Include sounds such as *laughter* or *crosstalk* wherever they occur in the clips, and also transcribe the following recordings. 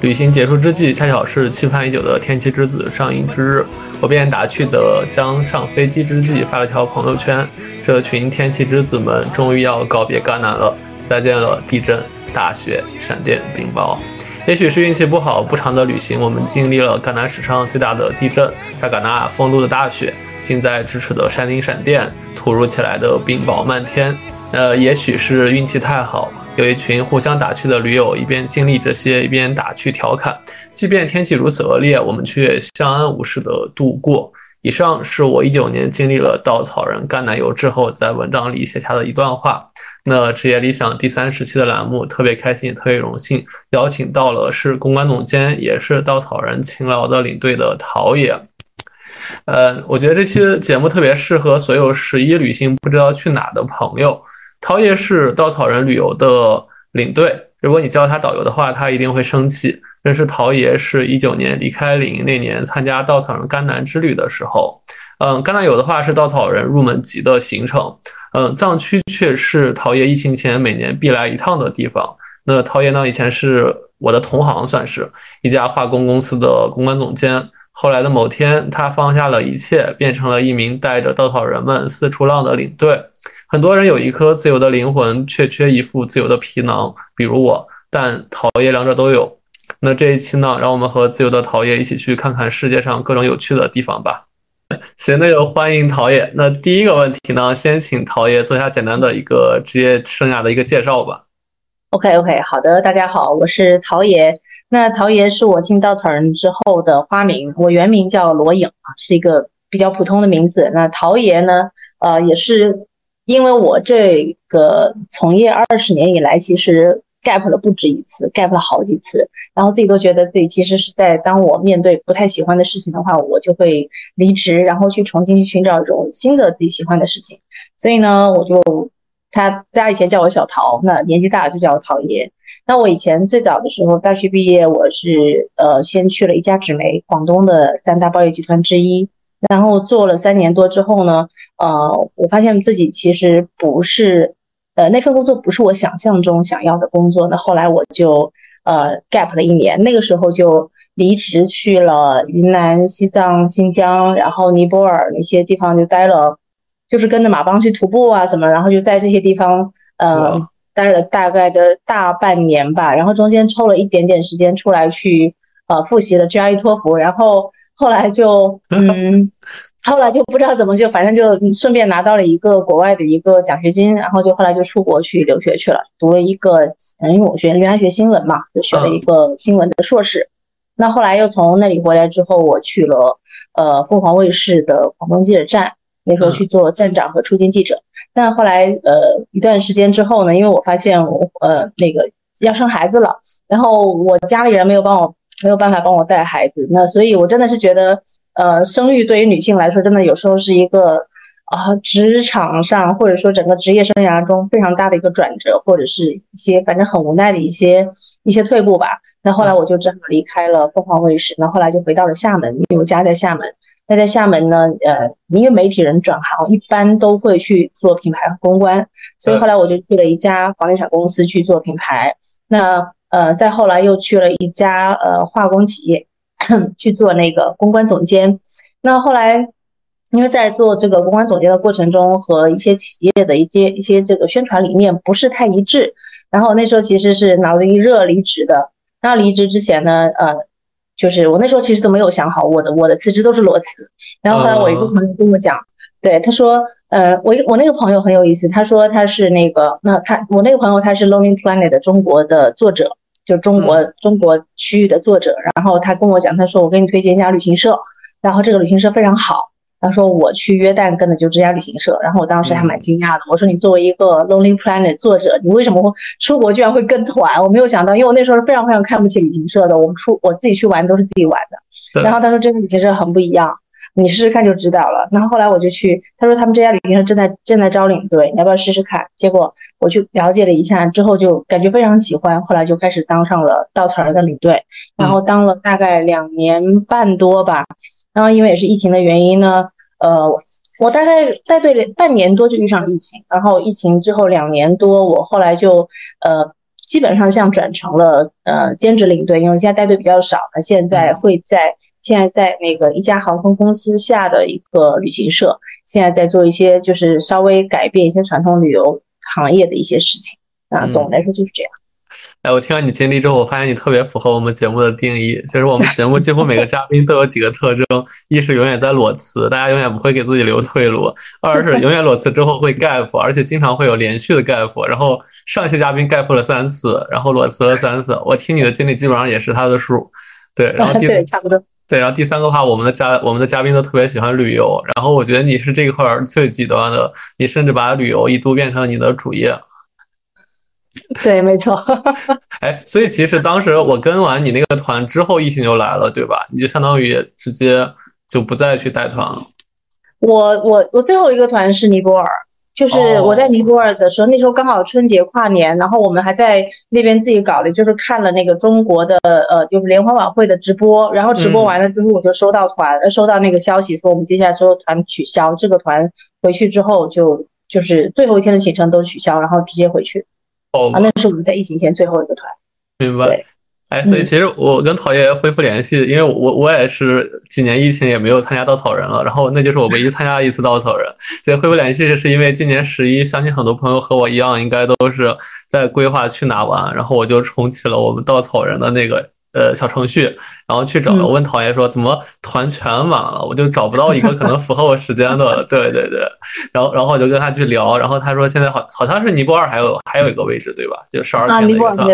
旅行结束之际，恰巧是期盼已久的《天气之子》上映之日，我便打趣的将上飞机之际发了条朋友圈：这群天气之子们终于要告别甘南了，再见了地震、大雪、闪电、冰雹。也许是运气不好，不长的旅行，我们经历了甘南史上最大的地震，在戛纳封路的大雪，近在咫尺的山顶闪电，突如其来的冰雹漫天。呃，也许是运气太好，有一群互相打趣的驴友，一边经历这些，一边打趣调侃。即便天气如此恶劣，我们却相安无事的度过。以上是我一九年经历了稻草人橄榄油之后，在文章里写下的一段话。那职业理想第三十期的栏目，特别开心，特别荣幸，邀请到了是公关总监，也是稻草人勤劳的领队的陶冶。呃，我觉得这期节目特别适合所有十一旅行不知道去哪的朋友。陶爷是稻草人旅游的领队。如果你叫他导游的话，他一定会生气。认识陶爷是一九年离开领营那年参加稻草人甘南之旅的时候。嗯，甘南游的话是稻草人入门级的行程。嗯，藏区却是陶爷疫情前每年必来一趟的地方。那陶爷呢，以前是我的同行，算是一家化工公司的公关总监。后来的某天，他放下了一切，变成了一名带着稻草人们四处浪的领队。很多人有一颗自由的灵魂，却缺一副自由的皮囊，比如我。但陶冶两者都有。那这一期呢，让我们和自由的陶冶一起去看看世界上各种有趣的地方吧。行，那就欢迎陶冶。那第一个问题呢，先请陶冶做一下简单的一个职业生涯的一个介绍吧。OK OK，好的，大家好，我是陶冶。那陶冶是我进稻草人之后的花名，我原名叫罗颖啊，是一个比较普通的名字。那陶冶呢，呃，也是。因为我这个从业二十年以来，其实 gap 了不止一次，gap 了好几次，然后自己都觉得自己其实是在当我面对不太喜欢的事情的话，我就会离职，然后去重新去寻找一种新的自己喜欢的事情。所以呢，我就他大家以前叫我小陶，那年纪大就叫我陶爷。那我以前最早的时候，大学毕业，我是呃先去了一家纸媒，广东的三大报业集团之一。然后做了三年多之后呢，呃，我发现自己其实不是，呃，那份工作不是我想象中想要的工作。那后来我就呃 gap 了一年，那个时候就离职去了云南、西藏、新疆，然后尼泊尔那些地方就待了，就是跟着马帮去徒步啊什么，然后就在这些地方，嗯，待了大概的大半年吧。然后中间抽了一点点时间出来去呃复习了 GRE 托福，然后。后来就 *laughs* 嗯，后来就不知道怎么就反正就顺便拿到了一个国外的一个奖学金，然后就后来就出国去留学去了，读了一个嗯，因为我学原来学新闻嘛，就学了一个新闻的硕士。那后来又从那里回来之后，我去了呃凤凰卫视的广东记者站，那时候去做站长和出镜记者。但后来呃一段时间之后呢，因为我发现我呃那个要生孩子了，然后我家里人没有帮我。没有办法帮我带孩子，那所以，我真的是觉得，呃，生育对于女性来说，真的有时候是一个啊，职场上或者说整个职业生涯中非常大的一个转折，或者是一些反正很无奈的一些一些退步吧。那后来我就正好离开了凤凰卫视，那后来就回到了厦门，因为我家在厦门。那在厦门呢，呃，因为媒体人转行一般都会去做品牌和公关，所以后来我就去了一家房地产公司去做品牌。那呃，再后来又去了一家呃化工企业 *clears throat* 去做那个公关总监。那后来，因为在做这个公关总监的过程中，和一些企业的一些一些这个宣传理念不是太一致，然后那时候其实是脑子一热离职的。那离职之前呢，呃，就是我那时候其实都没有想好我的我的辞职都是裸辞。然后后来我一个朋友跟我讲，对他说，呃，我我那个朋友很有意思，他说他是那个那他我那个朋友他是 Lonely Planet 中国的作者。就中国中国区域的作者，然后他跟我讲，他说我给你推荐一家旅行社，然后这个旅行社非常好。他说我去约旦跟的就这家旅行社，然后我当时还蛮惊讶的。我说你作为一个 Lonely Planet 作者，你为什么会出国居然会跟团？我没有想到，因为我那时候是非常非常看不起旅行社的。我们出我自己去玩都是自己玩的。然后他说这个旅行社很不一样，你试试看就知道了。然后后来我就去，他说他们这家旅行社正在正在招领队，你要不要试试看？结果。我去了解了一下之后，就感觉非常喜欢，后来就开始当上了稻草人的领队，然后当了大概两年半多吧。然后因为也是疫情的原因呢，呃，我大概带队半年多就遇上了疫情，然后疫情之后两年多，我后来就呃基本上像转成了呃兼职领队，因为现在带队比较少，那现在会在现在在那个一家航空公司下的一个旅行社，现在在做一些就是稍微改变一些传统旅游行业的一些事情啊，总的来说就是这样。哎，我听完你经历之后，我发现你特别符合我们节目的定义，就是我们节目几乎每个 *laughs* 嘉宾都有几个特征：一是永远在裸辞，大家永远不会给自己留退路；二是永远裸辞之后会 gap，而且经常会有连续的 gap。然后上期嘉宾 gap 了三次，然后裸辞了三次。我听你的经历基本上也是他的数。对，然后 *laughs* 第差不多。对，然后第三个话，我们的嘉我们的嘉宾都特别喜欢旅游，然后我觉得你是这一块最极端的，你甚至把旅游一度变成了你的主业。*laughs* 对，没错。*laughs* 哎，所以其实当时我跟完你那个团之后，疫情就来了，对吧？你就相当于直接就不再去带团了。我我我最后一个团是尼泊尔，就是我在尼泊尔的时候，那时候刚好春节跨年，然后我们还在那边自己搞了，就是看了那个中国的呃，就是联欢晚会的直播，然后直播完了之后，我就收到团收到那个消息，说我们接下来所有团取消，这个团回去之后就就是最后一天的行程都取消，然后直接回去。哦，那是我们在疫情前最后一个团，明白。哎，所以其实我跟陶爷恢复联系，因为我我也是几年疫情也没有参加稻草人了，然后那就是我唯一参加一次稻草人。所以恢复联系是因为今年十一，相信很多朋友和我一样，应该都是在规划去哪玩，然后我就重启了我们稻草人的那个。呃，小程序，然后去找，我问陶爷说怎么团全满了，我就找不到一个可能符合我时间的，*laughs* 对对对，然后然后我就跟他去聊，然后他说现在好好像是尼泊尔还有还有一个位置，对吧？就十二天的一个团。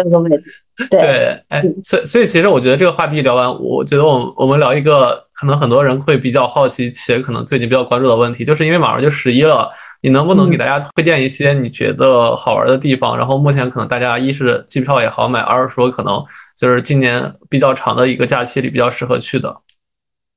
*laughs* 对，哎，所以所以其实我觉得这个话题聊完，我觉得我们我们聊一个可能很多人会比较好奇且可能最近比较关注的问题，就是因为马上就十一了，你能不能给大家推荐一些你觉得好玩的地方？然后目前可能大家一是机票也好买，二是说可能就是今年比较长的一个假期里比较适合去的。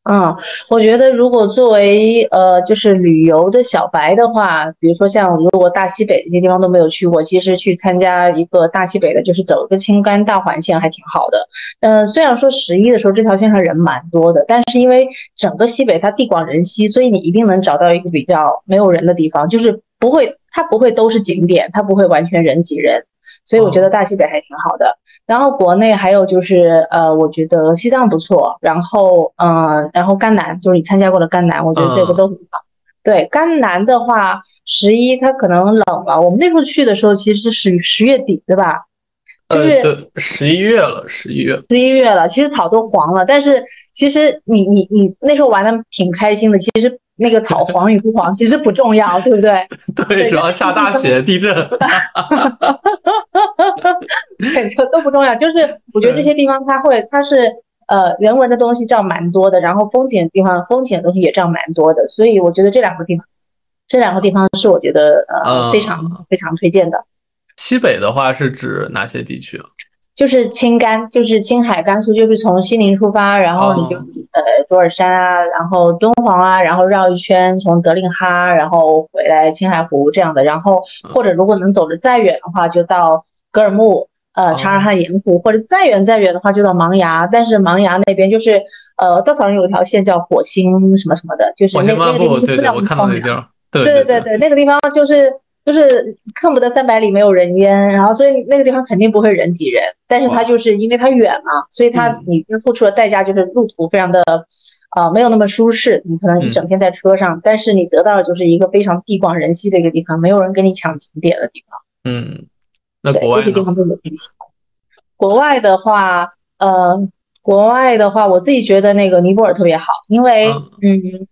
嗯，我觉得如果作为呃就是旅游的小白的话，比如说像如果大西北这些地方都没有去过，其实去参加一个大西北的，就是走一个青甘大环线还挺好的。嗯，虽然说十一的时候这条线上人蛮多的，但是因为整个西北它地广人稀，所以你一定能找到一个比较没有人的地方，就是不会它不会都是景点，它不会完全人挤人，所以我觉得大西北还挺好的。然后国内还有就是，呃，我觉得西藏不错。然后，嗯，然后甘南就是你参加过的甘南，我觉得这个都很好。对，甘南的话，十一它可能冷了。我们那时候去的时候其实是十十月底，对吧？就是对，十一月了，十一月。十一月了，其实草都黄了，但是其实你你你那时候玩的挺开心的。其实那个草黄与不黄其实不重要，对不对？*laughs* 对，主要下大雪、*laughs* 地震。对，就都不重要。就是 *laughs* 我觉得这些地方，它会，它是呃人文的东西占蛮多的，然后风景的地方，风景的东西也占蛮多的。所以我觉得这两个地方，这两个地方是我觉得呃非常非常推荐的。西北的话是指哪些地区？就是青甘，就是青海、甘肃，就是从西宁出发，然后你就呃卓尔山啊，然后敦煌啊，然后绕一圈，从德令哈，然后回来青海湖这样的。然后或者如果能走得再远的话，就到。格尔木，呃，察尔汗盐湖，或者再远再远的话就到茫崖，但是茫崖那边就是，呃，稻草人有一条线叫火星什么什么的，就是那那个地方对对，我看到那地方，对对对。对，那个地方就是就是恨不得三百里没有人烟，然后所以那个地方肯定不会人挤人，但是它就是因为它远嘛，所以它你付出的代价就是路途非常的，呃，没有那么舒适，你可能一整天在车上，但是你得到的就是一个非常地广人稀的一个地方，没有人跟你抢景点的地方，嗯。那国外这些地方都有可以国外的话，呃，国外的话，我自己觉得那个尼泊尔特别好，因为，嗯，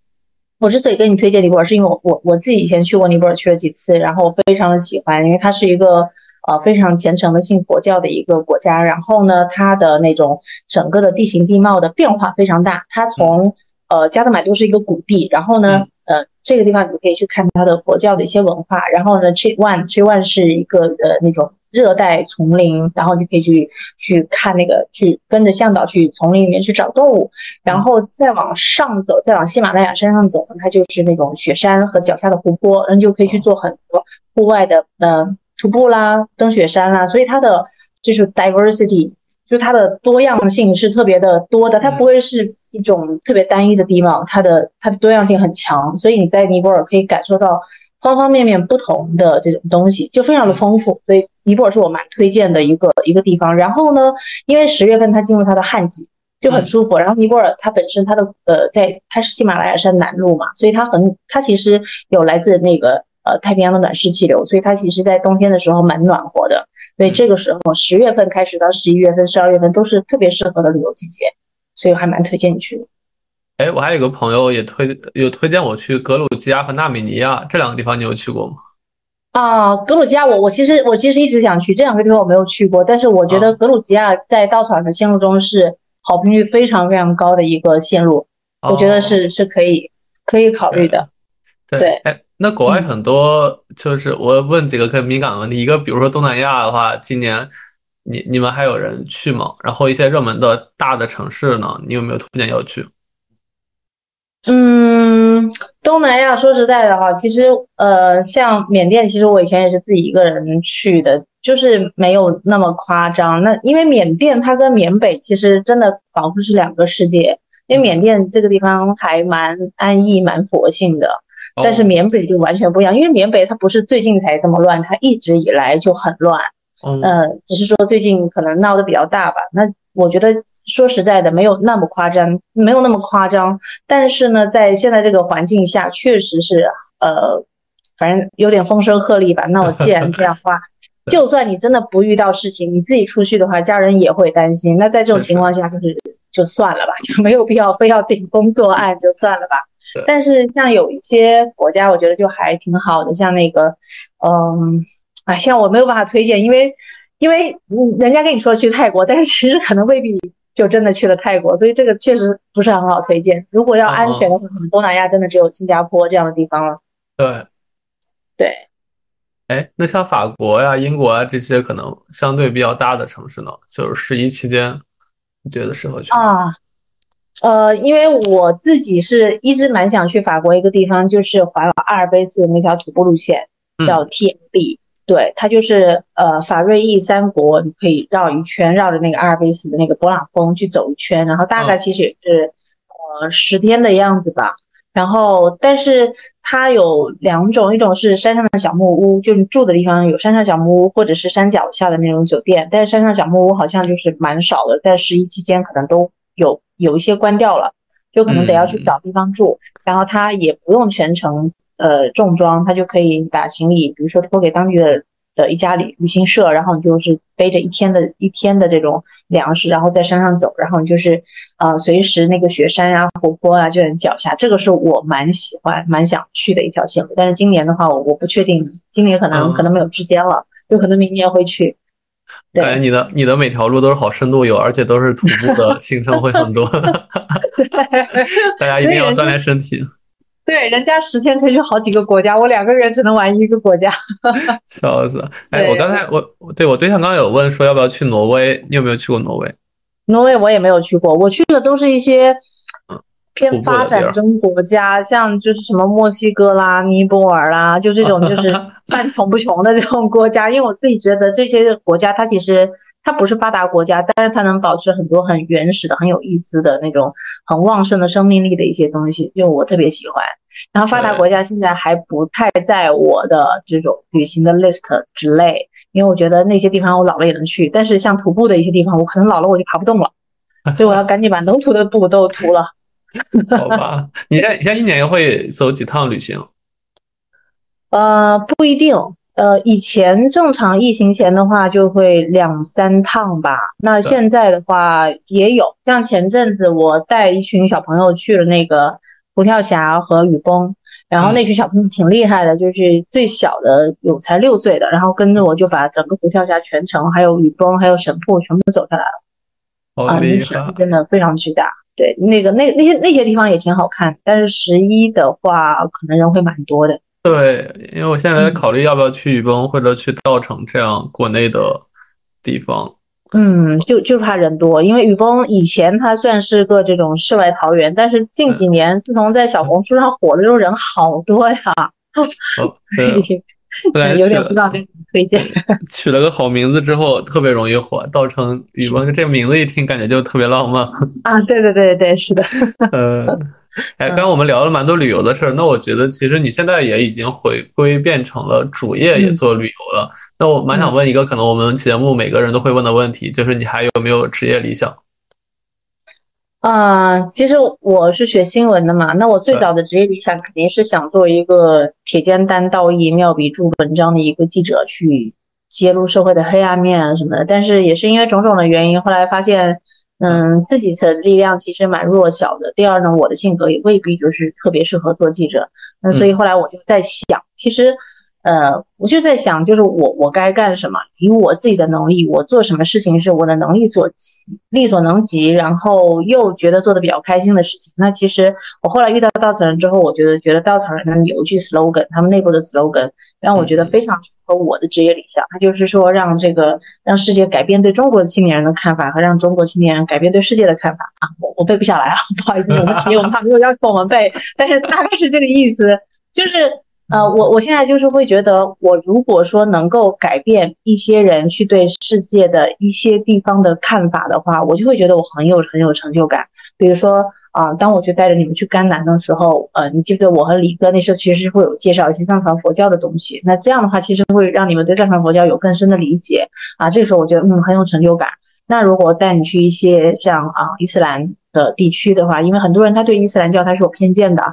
我之所以跟你推荐尼泊尔，是因为我我我自己以前去过尼泊尔，去了几次，然后我非常的喜欢，因为它是一个呃非常虔诚的信佛教的一个国家，然后呢，它的那种整个的地形地貌的变化非常大，它从呃加德满都是一个谷地，然后呢，呃，这个地方你可以去看它的佛教的一些文化，然后呢，Chit One，Chit One 是一个呃那种。热带丛林，然后你可以去去看那个，去跟着向导去丛林里面去找动物，然后再往上走，再往喜马拉雅山上走，它就是那种雪山和脚下的湖泊，然后就可以去做很多户外的，嗯，徒步啦，登雪山啦，所以它的就是 diversity，就它的多样性是特别的多的，它不会是一种特别单一的地貌，它的它的多样性很强，所以你在尼泊尔可以感受到方方面面不同的这种东西，就非常的丰富，所以。尼泊尔是我蛮推荐的一个一个地方。然后呢，因为十月份它进入它的旱季，就很舒服。然后尼泊尔它本身它的呃在它是喜马拉雅山南麓嘛，所以它很它其实有来自那个呃太平洋的暖湿气流，所以它其实在冬天的时候蛮暖和的。所以这个时候十月份开始到十一月份、十二月份都是特别适合的旅游季节，所以我还蛮推荐你去的。哎，我还有个朋友也推有推荐我去格鲁吉亚和纳米尼亚这两个地方，你有去过吗？啊，格鲁吉亚，我我其实我其实一直想去这两个地方，我没有去过，但是我觉得格鲁吉亚在稻草人的线路中是好评率非常非常高的一个线路，我觉得是是可以可以考虑的。对，哎，那国外很多就是我问几个更敏感的问题，一个比如说东南亚的话，今年你你们还有人去吗？然后一些热门的大的城市呢，你有没有推荐要去？嗯，东南亚说实在的哈，其实呃，像缅甸，其实我以前也是自己一个人去的，就是没有那么夸张。那因为缅甸它跟缅北其实真的仿佛是两个世界，因为缅甸这个地方还蛮安逸、蛮佛性的，但是缅北就完全不一样，因为缅北它不是最近才这么乱，它一直以来就很乱。嗯，只是说最近可能闹得比较大吧。那我觉得说实在的，没有那么夸张，没有那么夸张。但是呢，在现在这个环境下，确实是呃，反正有点风声鹤唳吧。那我既然这样话，*laughs* 就算你真的不遇到事情，你自己出去的话，家人也会担心。那在这种情况下，就是就算了吧，就没有必要非要顶风作案，就算了吧。但是像有一些国家，我觉得就还挺好的，像那个，嗯。啊，像我没有办法推荐，因为，因为人家跟你说去泰国，但是其实可能未必就真的去了泰国，所以这个确实不是很好推荐。如果要安全的话，可能东南亚真的只有新加坡这样的地方了。对，对。哎，那像法国呀、英国啊这些可能相对比较大的城市呢，就是十一期间，你觉得适合去啊？呃，因为我自己是一直蛮想去法国一个地方，就是环阿尔卑斯的那条徒步路线，叫 TMB。对，它就是呃法瑞意三国，你可以绕一圈，绕着那个阿尔卑斯的那个勃朗峰去走一圈，然后大概其实也是呃十天的样子吧。然后，但是它有两种，一种是山上的小木屋，就是住的地方有山上小木屋，或者是山脚下的那种酒店。但是山上小木屋好像就是蛮少的，在十一期间可能都有有一些关掉了，就可能得要去找地方住。然后它也不用全程。呃，重装他就可以把行李，比如说托给当地的的一家旅旅行社，然后你就是背着一天的一天的这种粮食，然后在山上走，然后你就是呃随时那个雪山啊、湖泊啊就在脚下，这个是我蛮喜欢、蛮想去的一条线路。但是今年的话，我我不确定，今年可能可能没有时间了，有可能明年会去。感觉你的你的每条路都是好深度游，而且都是徒步的 *laughs* 行程会很多，*laughs* *laughs* 大家一定要锻炼身体。对，人家十天可以去好几个国家，我两个人只能玩一个国家，*laughs* 笑死！哎，我刚才我对我对象刚刚有问说要不要去挪威，你有没有去过挪威？挪威我也没有去过，我去的都是一些偏发展中国家，像就是什么墨西哥啦、尼泊尔啦，就这种就是 *laughs* 半穷不穷的这种国家，因为我自己觉得这些国家它其实。它不是发达国家，但是它能保持很多很原始的、很有意思的那种很旺盛的生命力的一些东西，就我特别喜欢。然后发达国家现在还不太在我的这种旅行的 list 之类，因为我觉得那些地方我老了也能去，但是像徒步的一些地方，我可能老了我就爬不动了，所以我要赶紧把能徒的步都徒了。*laughs* 好吧，你现你现在一年会走几趟旅行？呃，不一定。呃，以前正常疫情前的话就会两三趟吧。那现在的话也有，像前阵子我带一群小朋友去了那个虎跳峡和雨崩，然后那群小朋友挺厉害的，就是最小的有才六岁的，然后跟着我就把整个虎跳峡全程，还有雨崩，还有神瀑全部走下来了。啊，那险真的非常巨大。对，那个那那些那些地方也挺好看，但是十一的话可能人会蛮多的。对，因为我现在在考虑要不要去雨崩或者去稻城这样国内的地方。嗯，就就怕人多，因为雨崩以前它算是个这种世外桃源，但是近几年自从在小红书上火的时候，人好多呀。哦，对，*laughs* 有点不知道该怎么推荐。*laughs* 取了个好名字之后，特别容易火。稻城雨崩这名字一听，感觉就特别浪漫。啊，对对对对，是的。呃。*laughs* 哎，刚刚我们聊了蛮多旅游的事儿，那我觉得其实你现在也已经回归变成了主业，也做旅游了。那我蛮想问一个可能我们节目每个人都会问的问题，就是你还有没有职业理想？啊，其实我是学新闻的嘛，那我最早的职业理想肯定是想做一个铁肩担道义、妙笔著文章的一个记者，去揭露社会的黑暗面啊什么的。但是也是因为种种的原因，后来发现。嗯，自己的力量其实蛮弱小的。第二呢，我的性格也未必就是特别适合做记者。那所以后来我就在想，其实，呃，我就在想，就是我我该干什么？以我自己的能力，我做什么事情是我的能力所及、力所能及，然后又觉得做的比较开心的事情。那其实我后来遇到稻草人之后，我觉得觉得稻草人呢有一句 slogan，他们内部的 slogan。让我觉得非常符合我的职业理想，他就是说让这个让世界改变对中国青年人的看法，和让中国青年人改变对世界的看法啊！我我背不下来啊，不好意思，我们 *laughs* 企业文化没有要求我们背，但是大概是这个意思，就是呃，我我现在就是会觉得，我如果说能够改变一些人去对世界的一些地方的看法的话，我就会觉得我很有很有成就感，比如说。啊，当我去带着你们去甘南的时候，呃，你记不记得我和李哥那时候其实会有介绍一些藏传佛教的东西？那这样的话，其实会让你们对藏传佛教有更深的理解啊。这个时候我觉得嗯很有成就感。那如果带你去一些像啊伊斯兰的地区的话，因为很多人他对伊斯兰教他是有偏见的，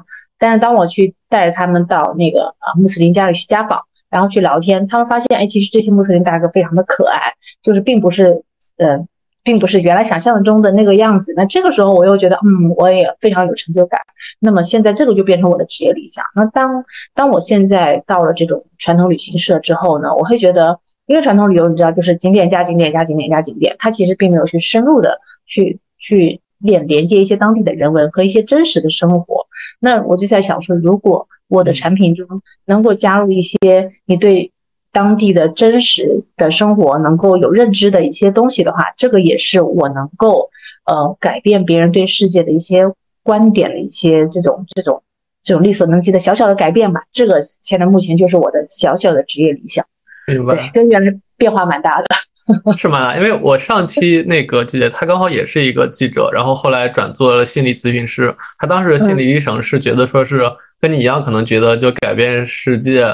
但是当我去带着他们到那个啊穆斯林家里去家访，然后去聊天，他们发现哎，其实这些穆斯林大哥非常的可爱，就是并不是呃。并不是原来想象中的那个样子。那这个时候我又觉得，嗯，我也非常有成就感。那么现在这个就变成我的职业理想。那当当我现在到了这种传统旅行社之后呢，我会觉得，因为传统旅游你知道，就是景点加景点加景点加景点，它其实并没有去深入的去去连连接一些当地的人文和一些真实的生活。那我就在想说，如果我的产品中能够加入一些你对。当地的真实的生活能够有认知的一些东西的话，这个也是我能够呃改变别人对世界的一些观点的一些这种这种这种力所能及的小小的改变吧。这个现在目前就是我的小小的职业理想，明白？跟原来变化蛮大的，*laughs* 是吗？因为我上期那个姐姐她刚好也是一个记者，然后后来转做了心理咨询师。她当时的心理医生是觉得说是跟你一样，可能觉得就改变世界。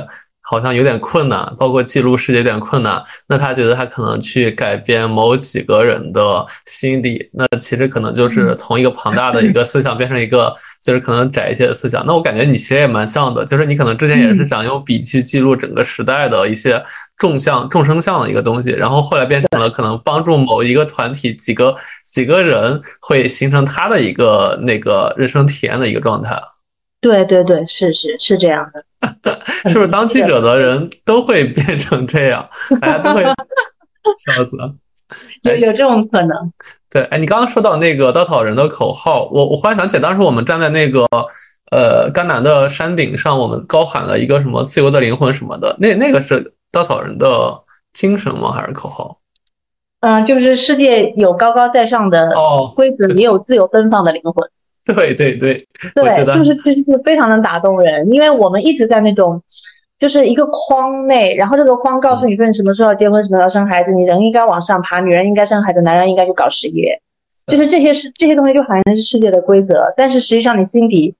好像有点困难，包括记录世界有点困难。那他觉得他可能去改变某几个人的心理，*laughs* 那其实可能就是从一个庞大的一个思想变成一个就是可能窄一些的思想。那我感觉你其实也蛮像的，就是你可能之前也是想用笔去记录整个时代的一些众相众生相的一个东西，然后后来变成了可能帮助某一个团体几个几个人会形成他的一个那个人生体验的一个状态。对对对，是是是这样的。*laughs* *laughs* 是不是当记者的人都会变成这样？大家都会 *laughs* 笑死了。有有这种可能？对，哎，你刚刚说到那个稻草人的口号，我我忽然想起，当时我们站在那个呃甘南的山顶上，我们高喊了一个什么“自由的灵魂”什么的，那那个是稻草人的精神吗？还是口号？嗯，就是世界有高高在上的规则，也有自由奔放的灵魂。对对对，对，是不是其实是非常能打动人，因为我们一直在那种，就是一个框内，然后这个框告诉你说你什么时候要结婚，什么时候要生孩子，你人应该往上爬，女人应该生孩子，男人应该去搞事业，就是这些是这些东西就好像是世界的规则，但是实际上你心底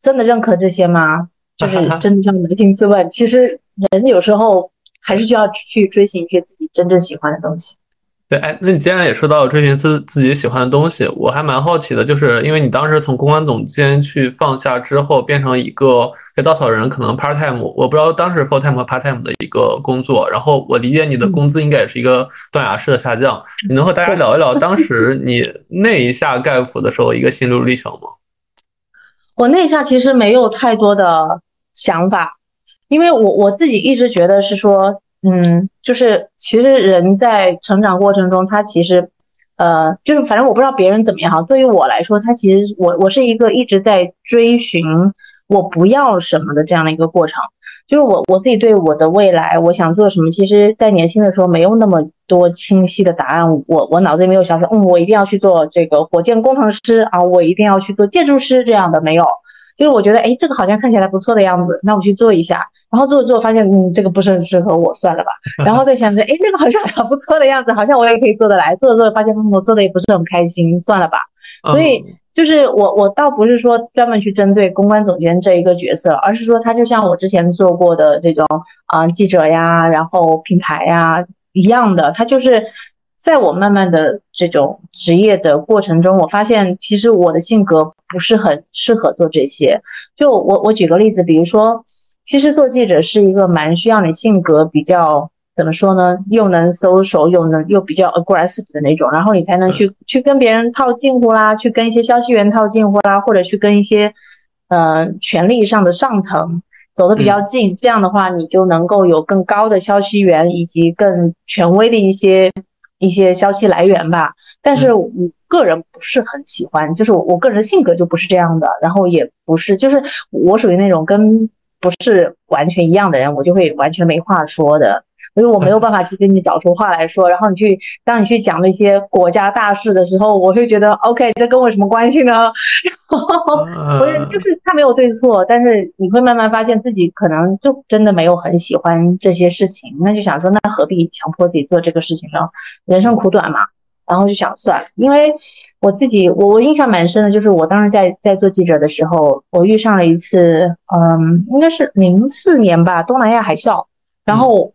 真的认可这些吗？就是 *laughs* 真的要扪心自问，其实人有时候还是需要去追寻一些自己真正喜欢的东西。对，哎，那你既然也说到追寻自自己喜欢的东西，我还蛮好奇的，就是因为你当时从公关总监去放下之后，变成一个给稻草人可能 part time，我不知道当时 full time 和 part time 的一个工作，然后我理解你的工资应该也是一个断崖式的下降，你能和大家聊一聊当时你那一下盖普的时候一个心路历程吗？*laughs* 我那一下其实没有太多的想法，因为我我自己一直觉得是说。嗯，就是其实人在成长过程中，他其实，呃，就是反正我不知道别人怎么样哈。对于我来说，他其实我我是一个一直在追寻我不要什么的这样的一个过程。就是我我自己对我的未来，我想做什么，其实在年轻的时候没有那么多清晰的答案。我我脑子里没有想说，嗯，我一定要去做这个火箭工程师啊，我一定要去做建筑师这样的没有。就是我觉得，哎，这个好像看起来不错的样子，那我去做一下。然后做着做，发现嗯，这个不是很适合我，算了吧。*laughs* 然后再想着，哎，那个好像很不错的样子，好像我也可以做得来。做着做着，发现嗯，我做的也不是很开心，算了吧。所以就是我我倒不是说专门去针对公关总监这一个角色，而是说他就像我之前做过的这种啊记者呀，然后品牌呀一样的，他就是在我慢慢的这种职业的过程中，我发现其实我的性格不是很适合做这些。就我我举个例子，比如说，其实做记者是一个蛮需要你性格比较。怎么说呢？又能搜索，又能又比较 aggressive 的那种，然后你才能去去跟别人套近乎啦，去跟一些消息源套近乎啦，或者去跟一些呃权力上的上层走得比较近。这样的话，你就能够有更高的消息源以及更权威的一些一些消息来源吧。但是我个人不是很喜欢，就是我个人的性格就不是这样的，然后也不是，就是我属于那种跟不是完全一样的人，我就会完全没话说的。因为我没有办法去跟你找出话来说，然后你去当你去讲那些国家大事的时候，我会觉得 OK，这跟我什么关系呢？然后不是就是他没有对错，但是你会慢慢发现自己可能就真的没有很喜欢这些事情，那就想说那何必强迫自己做这个事情呢？人生苦短嘛，然后就想算，因为我自己我我印象蛮深的，就是我当时在在做记者的时候，我遇上了一次，嗯，应该是零四年吧，东南亚海啸，然后。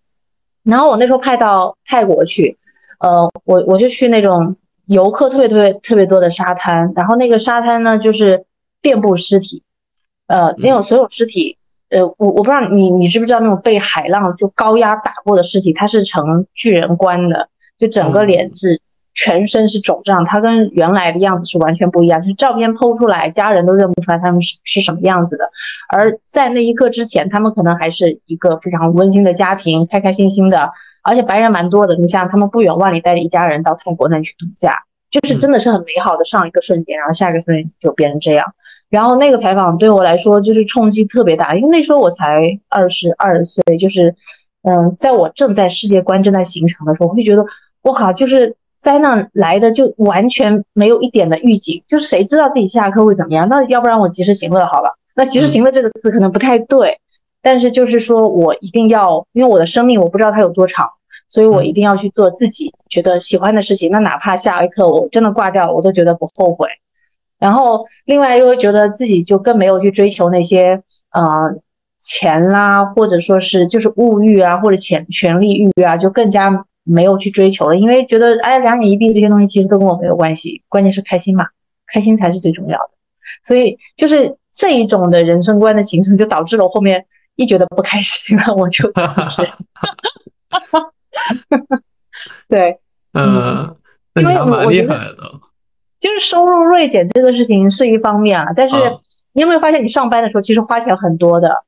然后我那时候派到泰国去，呃，我我就去那种游客特别特别特别多的沙滩，然后那个沙滩呢就是遍布尸体，呃，那种所有尸体，呃，我我不知道你你知不知道那种被海浪就高压打过的尸体，它是呈巨人观的，就整个脸是。全身是肿胀，他跟原来的样子是完全不一样，就是照片剖出来，家人都认不出来他们是是什么样子的。而在那一刻之前，他们可能还是一个非常温馨的家庭，开开心心的，而且白人蛮多的。你像他们不远万里带着一家人到泰国那去度假，就是真的是很美好的上一个瞬间，然后下一个瞬间就变成这样。然后那个采访对我来说就是冲击特别大，因为那时候我才二十二岁，就是嗯，在我正在世界观正在形成的时候，我会觉得我靠，就是。灾难来的就完全没有一点的预警，就是谁知道自己下课会怎么样？那要不然我及时行乐好了。那及时行乐这个词可能不太对，但是就是说我一定要，因为我的生命我不知道它有多长，所以我一定要去做自己觉得喜欢的事情。那哪怕下一刻我真的挂掉了，我都觉得不后悔。然后另外又会觉得自己就更没有去追求那些呃钱啦，或者说是就是物欲啊，或者钱权力欲啊，就更加。没有去追求了，因为觉得哎，两眼一闭，这些东西其实都跟我没有关系，关键是开心嘛，开心才是最重要的。所以就是这一种的人生观的形成，就导致了我后面一觉得不开心了，我就 *laughs* 对，嗯，因为我厉害的，就是收入锐减这个事情是一方面啊，但是你有没有发现，你上班的时候其实花钱很多的。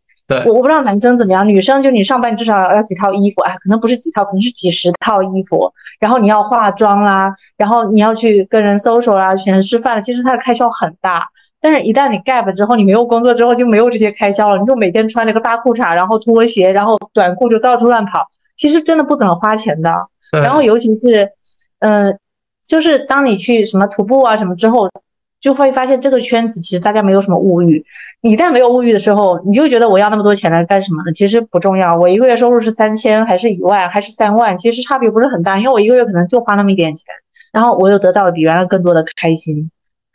我我不知道男生怎么样，女生就你上班至少要几套衣服，哎，可能不是几套，可能是几十套衣服。然后你要化妆啦，然后你要去跟人 social 啦，请人吃饭，其实它的开销很大。但是，一旦你 gap 之后，你没有工作之后，就没有这些开销了。你就每天穿那个大裤衩，然后拖鞋，然后短裤就到处乱跑，其实真的不怎么花钱的。然后，尤其是，嗯，就是当你去什么徒步啊什么之后。就会发现这个圈子其实大家没有什么物欲，一旦没有物欲的时候，你就觉得我要那么多钱来干什么呢？其实不重要，我一个月收入是三千，还是一万，还是三万，其实差别不是很大，因为我一个月可能就花那么一点钱，然后我又得到了比原来更多的开心，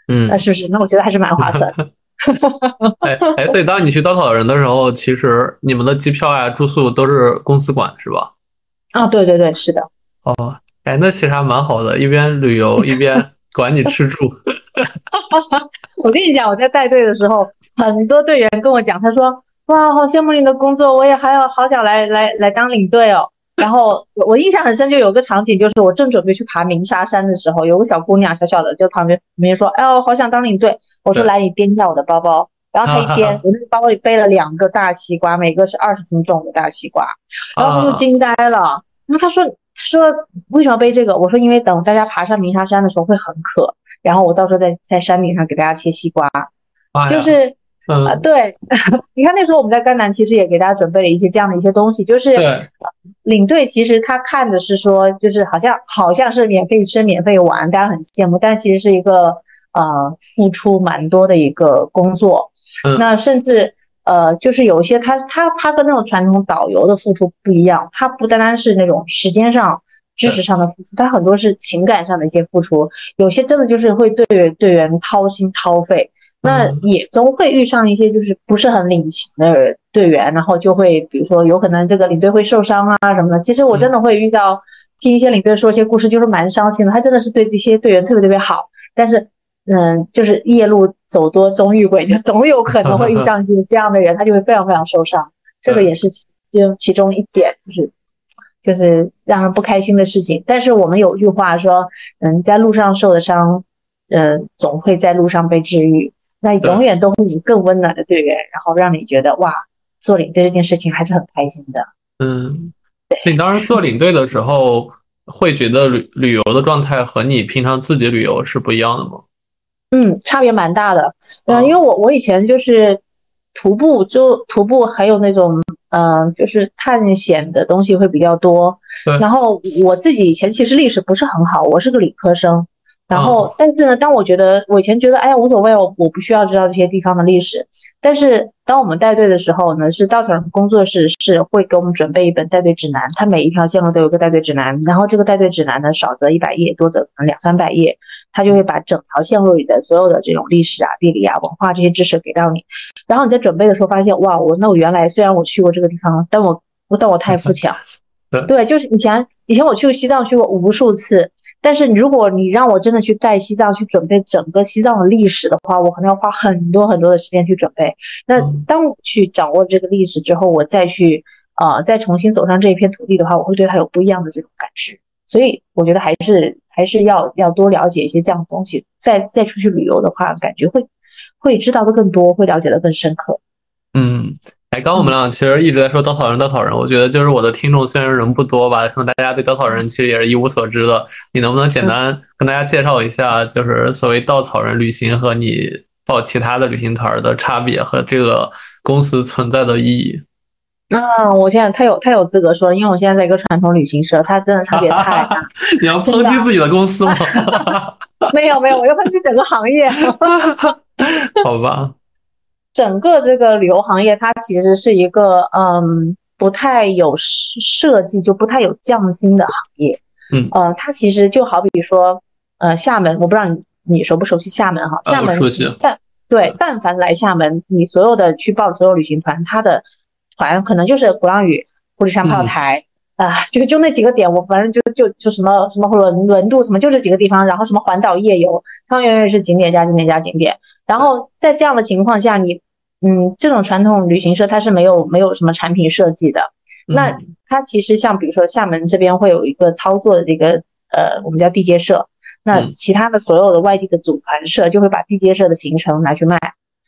嗯，那是不是？那我觉得还是蛮划算。*laughs* *laughs* 哎哎，所以当你去稻草人的时候，其实你们的机票呀、住宿都是公司管，是吧？啊，对对对，是的。哦，哎，那其实还蛮好的，一边旅游一边。管你吃住，*laughs* 我跟你讲，我在带队的时候，很多队员跟我讲，他说：“哇，好羡慕你的工作，我也还要好想来来来当领队哦。*laughs* ”然后我我印象很深，就有个场景，就是我正准备去爬鸣沙山的时候，有个小姑娘小小的就旁边旁边说：“哎呦，好想当领队。”我说：“来，你掂一下我的包包。*laughs* ”然后他一掂，我那个包包里背了两个大西瓜，每个是二十斤重的大西瓜，然后他就惊呆了。然后他说。说为什么背这个？我说因为等大家爬上鸣沙山的时候会很渴，然后我到时候在在山顶上给大家切西瓜，就是啊对，*laughs* 你看那时候我们在甘南其实也给大家准备了一些这样的一些东西，就是领队其实他看的是说就是好像好像是免费吃免费玩，大家很羡慕，但其实是一个呃付出蛮多的一个工作，那甚至。呃，就是有一些他他他跟那种传统导游的付出不一样，他不单单是那种时间上知识上的付出，他很多是情感上的一些付出，有些真的就是会对队员掏心掏肺。那也总会遇上一些就是不是很领情的队员，然后就会比如说有可能这个领队会受伤啊什么的。其实我真的会遇到听一些领队说一些故事，就是蛮伤心的。他真的是对这些队员特别特别好，但是嗯，就是夜路走多终遇鬼，就 *laughs* 总有可能会遇上一些 *laughs* 这样的人，他就会非常非常受伤。这个也是其就其中一点，就是就是让人不开心的事情。但是我们有句话说，嗯，在路上受的伤，嗯，总会在路上被治愈。那永远都会有更温暖的队员，然后让你觉得哇，做领队这件事情还是很开心的。嗯，所以你当时做领队的时候，会觉得旅旅游的状态和你平常自己旅游是不一样的吗？嗯，差别蛮大的。嗯，因为我我以前就是徒步，就徒步还有那种嗯，就是探险的东西会比较多。然后我自己以前其实历史不是很好，我是个理科生。然后，但是呢，当我觉得我以前觉得，哎呀，无所谓，我我不需要知道这些地方的历史。但是，当我们带队的时候呢，是稻草人工作室是会给我们准备一本带队指南，它每一条线路都有个带队指南。然后，这个带队指南呢，少则一百页，多则可能两三百页，它就会把整条线路里的所有的这种历史啊、地理啊、文化这些知识给到你。然后你在准备的时候发现，哇，我那我原来虽然我去过这个地方，但我但我太肤浅。*laughs* 对，就是以前以前我去西藏去过无数次。但是如果你让我真的去带西藏去准备整个西藏的历史的话，我可能要花很多很多的时间去准备。那当我去掌握这个历史之后，我再去啊，再重新走上这一片土地的话，我会对它有不一样的这种感知。所以我觉得还是还是要要多了解一些这样的东西，再再出去旅游的话，感觉会会知道的更多，会了解的更深刻。嗯。哎，刚我们俩其实一直在说稻草人，稻草人。我觉得就是我的听众虽然人不多吧，可能大家对稻草人其实也是一无所知的。你能不能简单跟大家介绍一下，就是所谓稻草人旅行和你报其他的旅行团的差别和这个公司存在的意义？啊，我现在太有太有资格说，因为我现在在一个传统旅行社，它真的差别太大。*laughs* 你要抨击自己的公司吗？*laughs* 没有没有，我要抨击整个行业。*laughs* 好吧。整个这个旅游行业，它其实是一个嗯不太有设计，就不太有匠心的行业。嗯，呃，它其实就好比说，呃，厦门，我不知道你你熟不熟悉厦门哈？厦门熟悉。但对，但凡来厦门，你所有的去报的所有旅行团，它的团可能就是鼓浪屿、富士山、炮台啊，就就那几个点，我反正就就就什么什么轮轮渡什么，就这几个地方，然后什么环岛夜游，他们永远是景点加景点加景点。然后在这样的情况下，你。嗯，这种传统旅行社它是没有没有什么产品设计的。那它其实像比如说厦门这边会有一个操作的这个呃，我们叫地接社。那其他的所有的外地的组团社就会把地接社的行程拿去卖。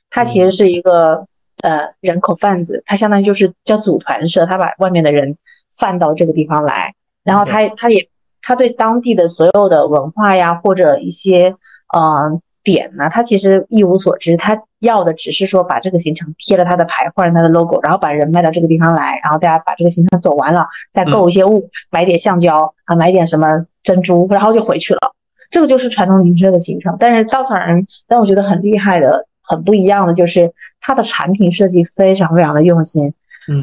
它其实是一个呃人口贩子，它相当于就是叫组团社，他把外面的人贩到这个地方来，然后他他也他对当地的所有的文化呀或者一些嗯。点呢，他其实一无所知，他要的只是说把这个行程贴了他的牌，换成他的 logo，然后把人卖到这个地方来，然后大家把这个行程走完了，再购一些物，买点橡胶啊，买点什么珍珠，然后就回去了。这个就是传统旅行社的行程。但是稻草人让我觉得很厉害的、很不一样的，就是它的产品设计非常非常的用心。嗯，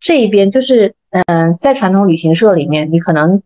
这一边就是嗯，在传统旅行社里面，你可能。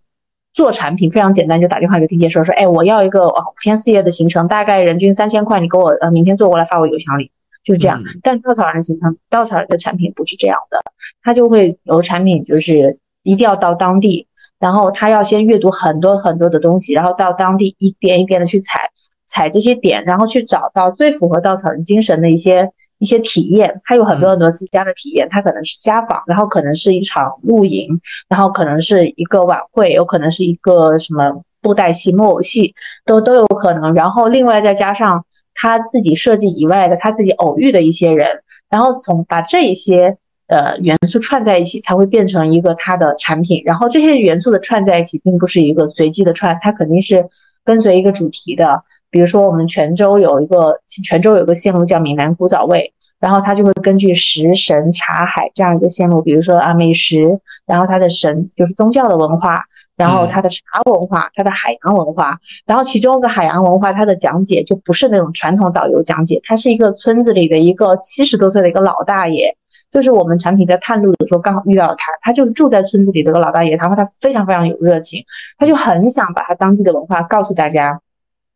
做产品非常简单，就打电话给地接说说，哎，我要一个五天四夜的行程，大概人均三千块，你给我呃明天做过来发我邮箱里，就是这样。但稻草人行程，稻草人的产品不是这样的，他就会有产品就是一定要到当地，然后他要先阅读很多很多的东西，然后到当地一点一点的去踩踩这些点，然后去找到最符合稻草人精神的一些。一些体验，它有很多很多私家的体验，它可能是家访，然后可能是一场露营，然后可能是一个晚会，有可能是一个什么布袋戏、木偶戏，都都有可能。然后另外再加上他自己设计以外的他自己偶遇的一些人，然后从把这一些呃元素串在一起，才会变成一个他的产品。然后这些元素的串在一起，并不是一个随机的串，它肯定是跟随一个主题的。比如说，我们泉州有一个泉州有个线路叫闽南古早味，然后它就会根据食神茶海这样一个线路，比如说啊美食，然后它的神就是宗教的文化，然后它的茶文化，它的海洋文化，然后其中的海洋文化它的讲解就不是那种传统导游讲解，他是一个村子里的一个七十多岁的一个老大爷，就是我们产品在探路的时候刚好遇到了他，他就是住在村子里的个老大爷，然后他非常非常有热情，他就很想把他当地的文化告诉大家，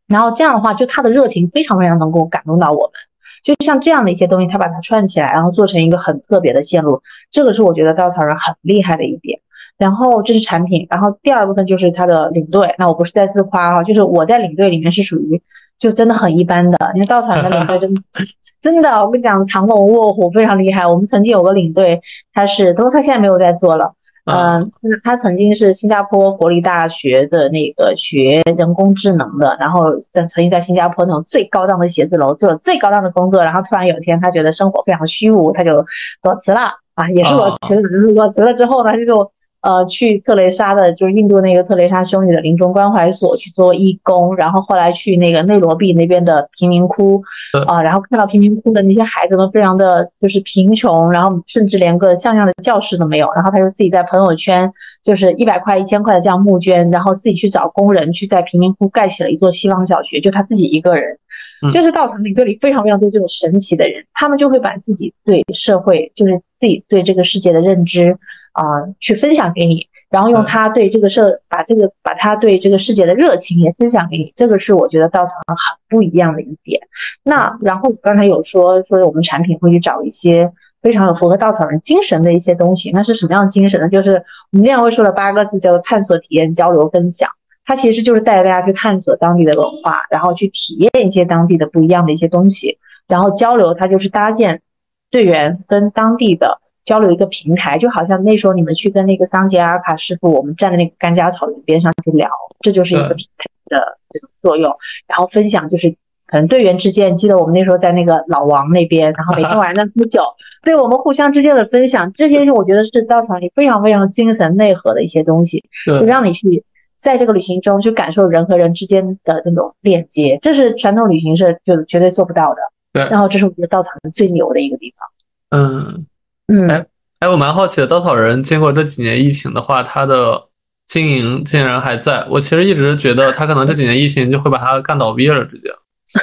然后这样的话，就他的热情非常非常能够感动到我们。就像这样的一些东西，他把它串起来，然后做成一个很特别的线路，这个是我觉得稻草人很厉害的一点。然后这是产品，然后第二部分就是他的领队。那我不是在自夸哈，就是我在领队里面是属于就真的很一般的。你看稻草人的领队真 *laughs* 真的，我跟你讲，藏龙卧虎非常厉害。我们曾经有个领队，他是，不过他现在没有在做了。嗯，他曾经是新加坡国立大学的那个学人工智能的，然后在曾经在新加坡那种最高档的写字楼做了最高档的工作，然后突然有一天他觉得生活非常虚无，他就裸辞了啊，也是裸辞了，裸辞了之后呢，他就。呃，去特蕾莎的，就是印度那个特蕾莎修女的临终关怀所去做义工，然后后来去那个内罗毕那边的贫民窟，啊，然后看到贫民窟的那些孩子们非常的就是贫穷，然后甚至连个像样的教室都没有，然后他就自己在朋友圈就是一百块、一千块的这样募捐，然后自己去找工人去在贫民窟盖起了一座希望小学，就他自己一个人，就是稻草领队里非常非常多这种神奇的人，他们就会把自己对社会，就是自己对这个世界的认知。啊，去分享给你，然后用他对这个社，把这个把他对这个世界的热情也分享给你，这个是我觉得稻草人很不一样的一点。那然后刚才有说说我们产品会去找一些非常有符合稻草人精神的一些东西，那是什么样的精神呢？就是我们经常会说的八个字，叫做探索、体验、交流、分享。它其实就是带着大家去探索当地的文化，然后去体验一些当地的不一样的一些东西，然后交流，它就是搭建队员跟当地的。交流一个平台，就好像那时候你们去跟那个桑杰阿尔卡师傅，我们站在那个甘加草原边上去聊，这就是一个平台的这种作用。然后分享就是可能队员之间，记得我们那时候在那个老王那边，然后每天晚上喝酒，对我们互相之间的分享，这些我觉得是稻草里非常非常精神内核的一些东西，就让你去在这个旅行中去感受人和人之间的那种链接，这是传统旅行社就绝对做不到的。对，然后这是我觉得稻草人最牛的一个地方。嗯。嗯，哎哎，我蛮好奇的，稻草人经过这几年疫情的话，它的经营竟然还在。我其实一直觉得它可能这几年疫情就会把它干倒闭了，直接。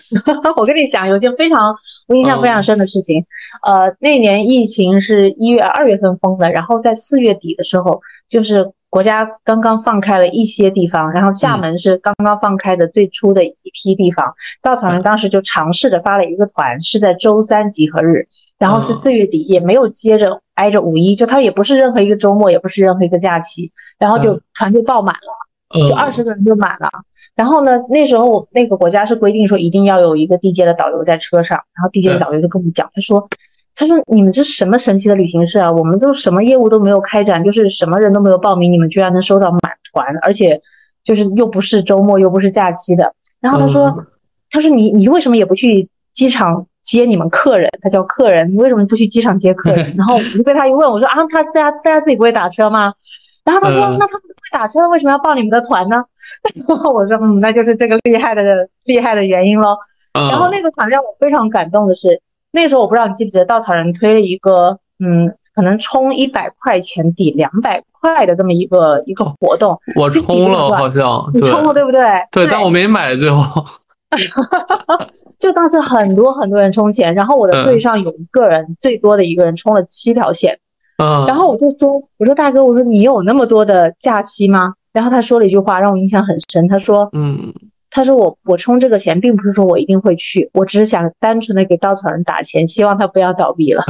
*laughs* 我跟你讲，有件非常我印象非常深的事情。呃，那年疫情是一月二月份封的，然后在四月底的时候，就是国家刚刚放开了一些地方，然后厦门是刚刚放开的最初的一批地方。稻草人当时就尝试着发了一个团，是在周三集合日。然后是四月底，也没有接着挨着五一，就他也不是任何一个周末，也不是任何一个假期，然后就团就爆满了，就二十个人就满了。然后呢，那时候那个国家是规定说一定要有一个地接的导游在车上，然后地接的导游就跟我们讲，他说，他说你们这什么神奇的旅行社啊？我们都什么业务都没有开展，就是什么人都没有报名，你们居然能收到满团，而且就是又不是周末又不是假期的。然后他说，他说你你为什么也不去机场？接你们客人，他叫客人，你为什么不去机场接客人？*laughs* 然后我就被他一问，我说啊，他大家大家自己不会打车吗？然后他说，那他们不会打车，为什么要报你们的团呢？*laughs* 然后我说，嗯，那就是这个厉害的厉害的原因喽。然后那个团让我非常感动的是，那个时候我不知道你记不记得，稻草人推了一个，嗯，可能充一百块钱抵两百块的这么一个一个活动。我充了，好像你充了对不对？对，但我没买最后。*laughs* 就当时很多很多人充钱，然后我的队上有一个人，最多的一个人充了七条线。嗯，然后我就说，我说大哥，我说你有那么多的假期吗？然后他说了一句话，让我印象很深。他说，嗯，他说我我充这个钱，并不是说我一定会去，我只是想单纯的给稻草人打钱，希望他不要倒闭了。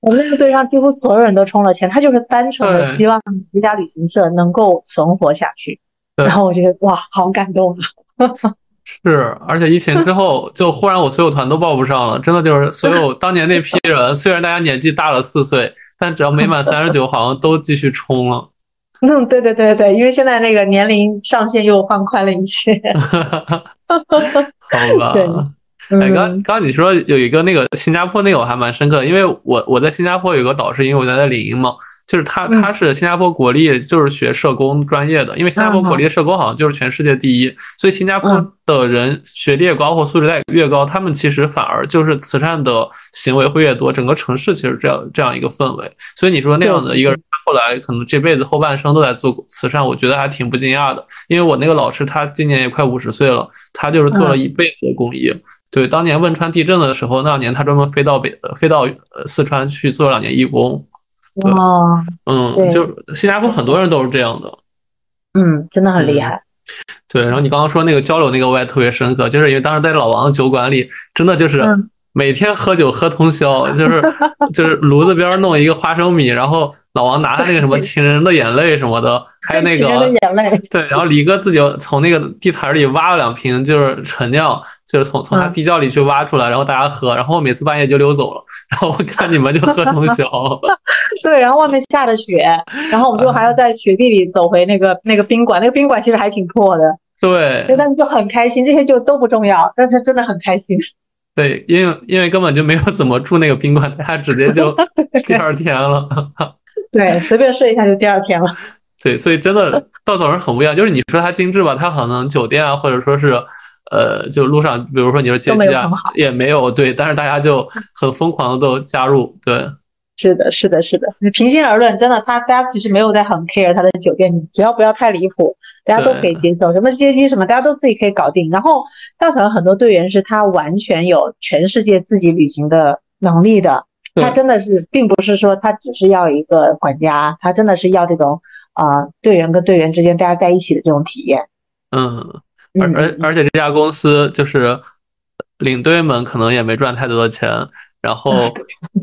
我们那个队上几乎所有人都充了钱，他就是单纯的希望这家旅行社能够存活下去。然后我觉得哇，好感动啊！是，而且疫情之后，就忽然我所有团都报不上了，真的就是所有当年那批人，虽然大家年纪大了四岁，但只要没满三十九，好像都继续冲了。*laughs* 嗯，对对对对因为现在那个年龄上限又放宽了一些。*laughs* 好吧。*laughs* 对。哎，刚刚你说有一个那个新加坡那个我还蛮深刻，因为我我在新加坡有个导师，因为我在那领英嘛，就是他他是新加坡国立就是学社工专业的，因为新加坡国立的社工好像就是全世界第一，所以新加坡的人学历越高或素质带越高，他们其实反而就是慈善的行为会越多，整个城市其实这样这样一个氛围。所以你说那样的一个人，后来可能这辈子后半生都在做慈善，我觉得还挺不惊讶的。因为我那个老师他今年也快五十岁了，他就是做了一辈子的公益。对，当年汶川地震的时候，那两年他专门飞到北，飞到呃四川去做两年义工。哇，嗯，就新加坡很多人都是这样的。嗯，真的很厉害。对，然后你刚刚说那个交流那个我也特别深刻，就是因为当时在老王酒馆里，真的就是。每天喝酒喝通宵，*laughs* 就是就是炉子边弄一个花生米，然后老王拿着那个什么情人的眼泪什么的，还有那个 *laughs* 眼泪，*laughs* 对，然后李哥自己从那个地坛里挖了两瓶，就是陈酿，就是从从他地窖里去挖出来，然后大家喝，然后每次半夜就溜走了，然后我看你们就喝通宵。对，然后外面下着雪，然后我们就还要在雪地里走回那个那个宾馆，那个宾馆其实还挺破的。对，但是就很开心，这些就都不重要，但是真的很开心。对，因为因为根本就没有怎么住那个宾馆，他直接就 *laughs* 第二天了。*laughs* 对，随便睡一下就第二天了。*laughs* 对，所以真的稻草人很不一样。就是你说它精致吧，它可能酒店啊，或者说是呃，就路上，比如说你说接机啊，也没有对，但是大家就很疯狂的都加入，对。是的，是的，是的。平心而论，真的，他大家其实没有在很 care 他的酒店，只要不要太离谱，大家都可以接受。什么接机什么，大家都自己可以搞定。然后，稻草人很多队员是他完全有全世界自己旅行的能力的。他真的是，并不是说他只是要一个管家，他真的是要这种啊，队员跟队员之间大家在一起的这种体验。嗯，而而而且这家公司就是领队们可能也没赚太多的钱。然 *laughs* 后，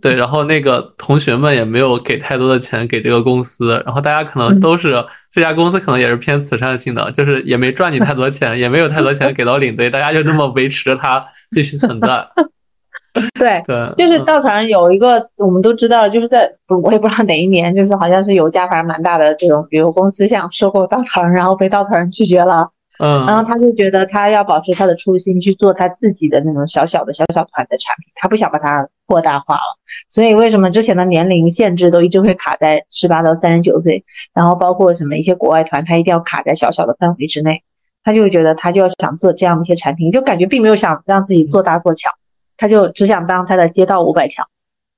对，然后那个同学们也没有给太多的钱给这个公司，然后大家可能都是这家公司可能也是偏慈善性的，就是也没赚你太多钱，也没有太多钱给到领队，大家就这么维持着它继续存在。*laughs* 对对，就是稻草人有一个我们都知道，就是在我也不知道哪一年，就是好像是有家反正蛮大的这种，比如公司想收购稻草人，然后被稻草人拒绝了。嗯，然后他就觉得他要保持他的初心，去做他自己的那种小小的小小团的产品，他不想把它扩大化了。所以为什么之前的年龄限制都一直会卡在十八到三十九岁？然后包括什么一些国外团，他一定要卡在小小的范围之内。他就觉得他就要想做这样的一些产品，就感觉并没有想让自己做大做强，他就只想当他的街道五百强。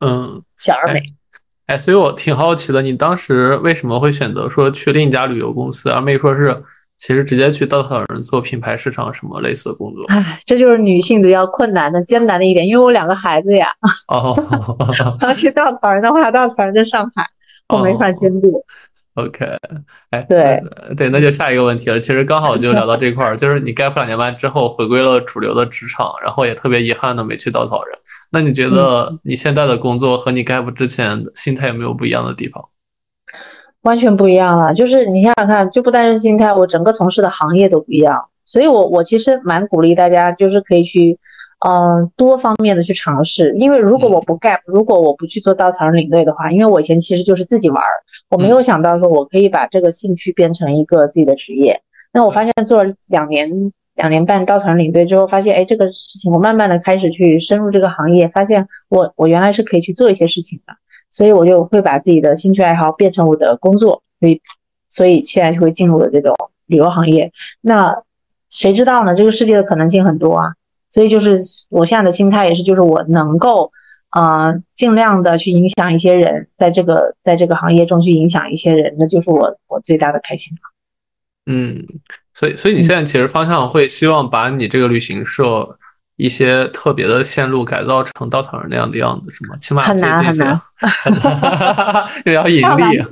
嗯，小而美。哎，所以我挺好奇的，你当时为什么会选择说去另一家旅游公司，而没说是？其实直接去稻草人做品牌市场什么类似的工作，唉，这就是女性比较困难的、艰难的一点。因为我两个孩子呀，哦，*laughs* 要去稻草人的话，稻草人在上海，我没法兼顾。OK，哎，对对，那就下一个问题了。其实刚好就聊到这块儿，就是你 gap 两年半之后回归了主流的职场，然后也特别遗憾的没去稻草人。那你觉得你现在的工作和你 gap 之前心态有没有不一样的地方？完全不一样了，就是你想想看，就不单是心态，我整个从事的行业都不一样，所以我我其实蛮鼓励大家，就是可以去，嗯，多方面的去尝试。因为如果我不 gap，如果我不去做稻草人领队的话，因为我以前其实就是自己玩儿，我没有想到说我可以把这个兴趣变成一个自己的职业。那我发现做了两年两年半稻草人领队之后，发现哎，这个事情我慢慢的开始去深入这个行业，发现我我原来是可以去做一些事情的。所以我就会把自己的兴趣爱好变成我的工作，所以，所以现在就会进入了这种旅游行业。那谁知道呢？这个世界的可能性很多啊。所以就是我现在的心态也是，就是我能够啊尽量的去影响一些人，在这个在这个行业中去影响一些人，那就是我我最大的开心了。嗯，所以所以你现在其实方向会希望把你这个旅行社。一些特别的线路改造成稻草人那样的样子是吗？起码很难很难，*laughs* 又要盈 *laughs* 利，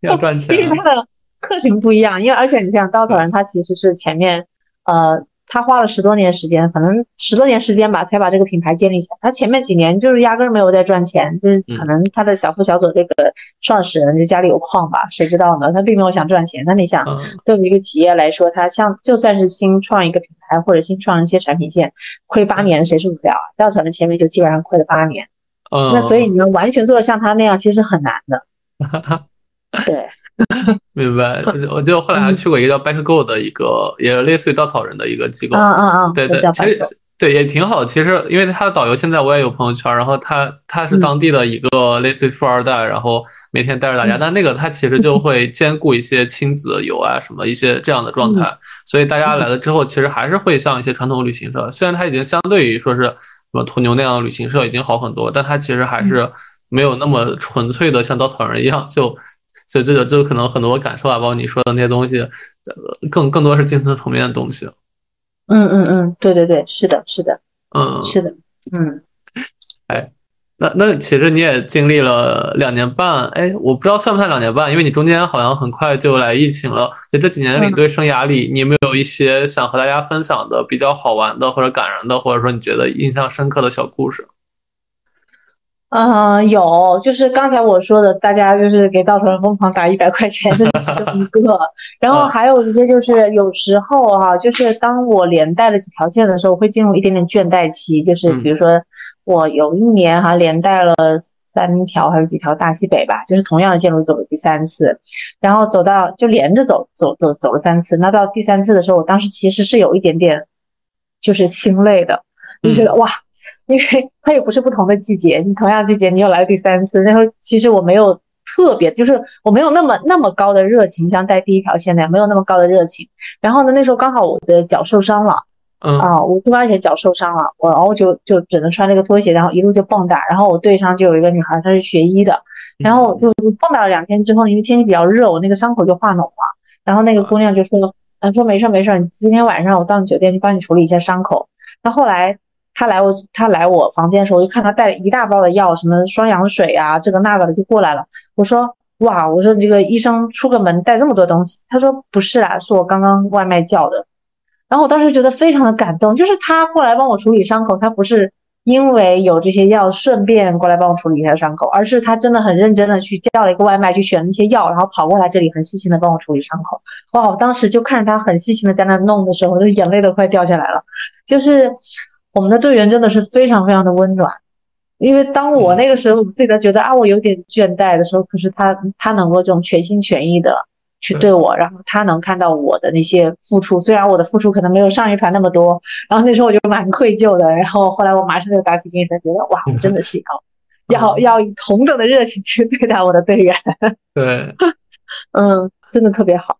要赚钱。因为他的客群不一样，因为而且你像稻草人，他其实是前面呃。他花了十多年时间，可能十多年时间吧，才把这个品牌建立起来。他前面几年就是压根儿没有在赚钱，就是可能他的小夫小左这个创始人就家里有矿吧，谁知道呢？他并没有想赚钱。那你想，对于一个企业来说，他像就算是新创一个品牌或者新创一些产品线，亏八年谁受得了啊？稻草人前面就基本上亏了八年。那所以你要完全做的像他那样，其实很难的。*laughs* 对。*laughs* 明白，我就后来还去过一个叫 BackGo 的一个，也类似于稻草人的一个机构。嗯嗯嗯，对对，其实对，也挺好。其实，因为他的导游现在我也有朋友圈，然后他他是当地的一个类似于富二代，然后每天带着大家。但那个他其实就会兼顾一些亲子游啊，什么一些这样的状态。所以大家来了之后，其实还是会像一些传统旅行社，虽然他已经相对于说是什么途牛那样的旅行社已经好很多，但他其实还是没有那么纯粹的像稻草人一样。就所以这个就可能很多感受啊，包括你说的那些东西，更更多是精神层面的东西。嗯嗯嗯，对对对，是的，是的，嗯，是的，嗯，*laughs* 哎，那那其实你也经历了两年半，哎，我不知道算不算两年半，因为你中间好像很快就来疫情了。就这几年领队生涯里，你有没有一些想和大家分享的比较好玩的，或者感人的，或者说你觉得印象深刻的小故事？嗯，有，就是刚才我说的，大家就是给稻草人疯狂打一百块钱的其中一个，然后还有一些就是有时候哈，就是当我连带了几条线的时候，会进入一点点倦怠期，就是比如说我有一年哈连带了三条还是几条大西北吧，就是同样的线路走了第三次，然后走到就连着走走走走了三次，那到第三次的时候，我当时其实是有一点点就是心累的，就觉得哇。因为它也不是不同的季节，你同样季节你又来了第三次，然后其实我没有特别，就是我没有那么那么高的热情，像带第一条线那样没有那么高的热情。然后呢，那时候刚好我的脚受伤了，嗯啊，我出发前脚受伤了，我然后就就只能穿那个拖鞋，然后一路就蹦跶。然后我队上就有一个女孩，她是学医的，然后就蹦跶了两天之后，因为天气比较热，我那个伤口就化脓了。然后那个姑娘就说，嗯，说没事没事，你今天晚上我到你酒店去帮你处理一下伤口。那后来。他来我他来我房间的时候，我就看他带了一大包的药，什么双氧水啊，这个那个的就过来了。我说哇，我说你这个医生出个门带这么多东西。他说不是啦，是我刚刚外卖叫的。然后我当时觉得非常的感动，就是他过来帮我处理伤口，他不是因为有这些药顺便过来帮我处理一下伤口，而是他真的很认真的去叫了一个外卖，去选了一些药，然后跑过来这里很细心的帮我处理伤口。哇，我当时就看着他很细心的在那弄的时候，我的眼泪都快掉下来了，就是。我们的队员真的是非常非常的温暖，因为当我那个时候我自己都觉得啊，我有点倦怠的时候，可是他他能够这种全心全意的去对。我，然后他能看到我的那些付出，虽然我的付出可能没有上一团那么多，然后那时候我就蛮愧疚的，然后后来我马上就打起精神，觉得哇，我真的是要 *laughs* 要要以同等的热情去对待我的队员，对，*laughs* 嗯，真的特别好。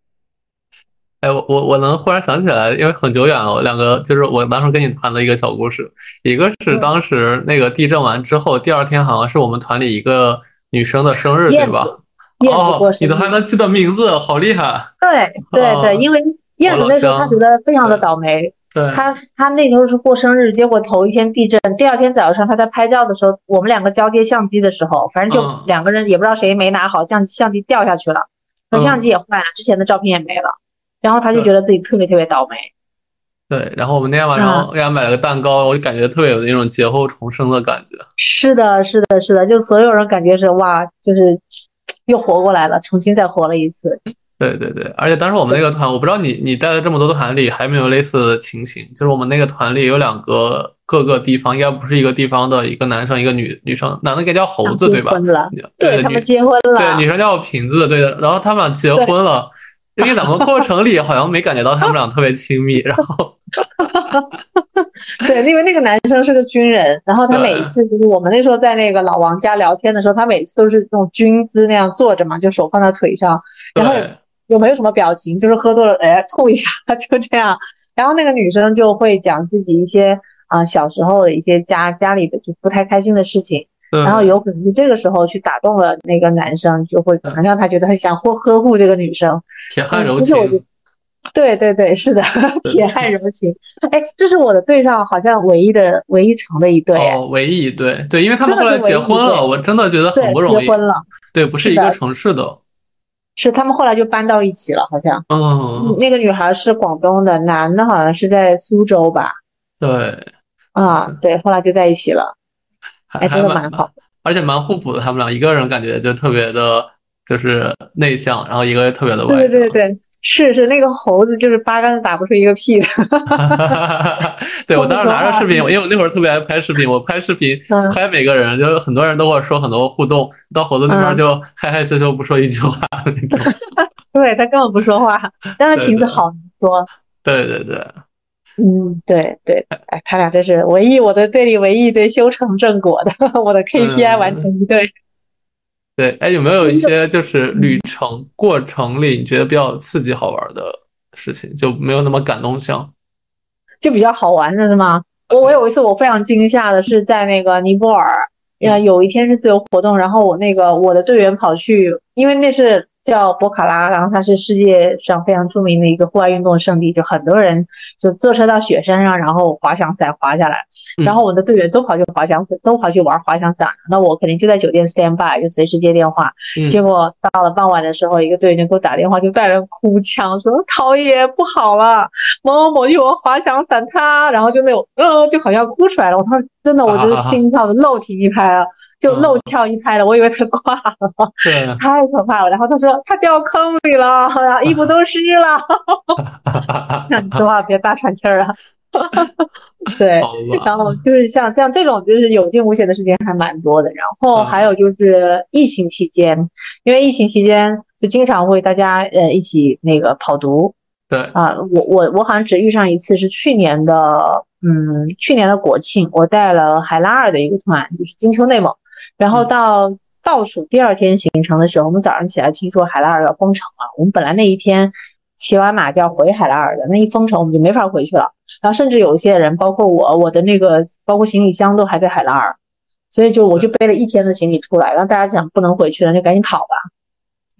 哎，我我我能忽然想起来，因为很久远了，两个就是我当时跟你谈的一个小故事，一个是当时那个地震完之后，第二天好像是我们团里一个女生的生日，对吧？哦，你都还能记得名字，好厉害！对对对，因为燕子那时候她觉得非常的倒霉，对，她她那时候是过生日，结果头一天地震，第二天早上她在拍照的时候，我们两个交接相机的时候，反正就两个人也不知道谁没拿好，相相机掉下去了，那相机也坏了，之前的照片也没了。然后他就觉得自己特别特别倒霉，对。然后我们那天晚上给他买了个蛋糕，我就感觉特别有那种劫后重生的感觉。是的，是的，是的，就所有人感觉是哇，就是又活过来了，重新再活了一次。对对对，而且当时我们那个团，我不知道你你带了这么多团里还没有类似的情形，就是我们那个团里有两个各个地方，应该不是一个地方的一个男生，一个女女生，男的应该叫猴子对吧？对，他们结婚了。对，女生叫瓶子，对的。然后他们俩结婚了。因为咱们过程里好像没感觉到他们俩特别亲密，然后，对，因为那个男生是个军人，然后他每一次就是我们那时候在那个老王家聊天的时候，他每次都是那种军姿那样坐着嘛，就手放在腿上，然后又没有什么表情，就是喝多了哎吐一下 *laughs* 就这样，然后那个女生就会讲自己一些啊小时候的一些家家里的就不太开心的事情。然后有可能就这个时候去打动了那个男生，就会可能让他觉得很想或呵护这个女生。铁汉柔情。对对对，是的，铁汉柔情。哎，这是我的队上好像唯一的唯一成的一对。哦，唯一一对，对，因为他们后来结婚了，我真的觉得很不容易。结婚了。对，不是一个城市的。是他们后来就搬到一起了，好像。嗯。那个女孩是广东的，男的好像是在苏州吧？对。啊，对，后来就在一起了。还真的蛮好，而且蛮互补的。他们俩一个人感觉就特别的，就是内向，然后一个特别的外向。对对对，是是，那个猴子就是八竿子打不出一个屁的。*laughs* *laughs* 对我当时拿着视频，因为我那会儿特别爱拍视频，我拍视频 *laughs* 拍每个人，就是很多人都跟我说很多互动，到猴子那边就害害羞羞不说一句话那种。对他根本不说话，但是瓶子好多。对对对。嗯，对对，哎，他俩这是唯一我的队里唯一一对修成正果的，我的 KPI 完成一对。对，哎，有没有一 *laughs* 些就是旅程过程里你觉得比较刺激好玩的事情，就没有那么感动性？就比较好玩的是吗？我我有一次我非常惊吓的是在那个尼泊尔，呃，有一天是自由活动，然后我那个我的队员跑去，因为那是。叫博卡拉，然后它是世界上非常著名的一个户外运动圣地，就很多人就坐车到雪山上，然后滑翔伞滑下来，然后我的队员都跑去滑翔伞，都跑去玩滑翔伞，那我肯定就在酒店 stand by，就随时接电话。结果到了傍晚的时候，一个队员给我打电话，就带着哭腔说：“陶爷不好了，某某某去玩滑翔伞，他……”然后就那种，呃，就好像哭出来了。我当时真的，我就心跳的漏停一拍啊。就漏跳一拍了，我以为他挂了，对，*laughs* 太可怕了。然后他说他掉坑里了，衣服都湿了。*laughs* 那你说话别大喘气儿啊。*laughs* 对，然后就是像像这种就是有惊无险的事情还蛮多的。然后还有就是疫情期间，因为疫情期间就经常会大家呃一起那个跑毒。对啊，我我我好像只遇上一次，是去年的，嗯，去年的国庆，我带了海拉尔的一个团，就是金秋内蒙。然后到倒数第二天行程的时候，我们早上起来听说海拉尔要封城了。我们本来那一天骑完马就要回海拉尔的，那一封城我们就没法回去了。然后甚至有一些人，包括我，我的那个包括行李箱都还在海拉尔，所以就我就背了一天的行李出来。然后大家想不能回去了，就赶紧跑吧。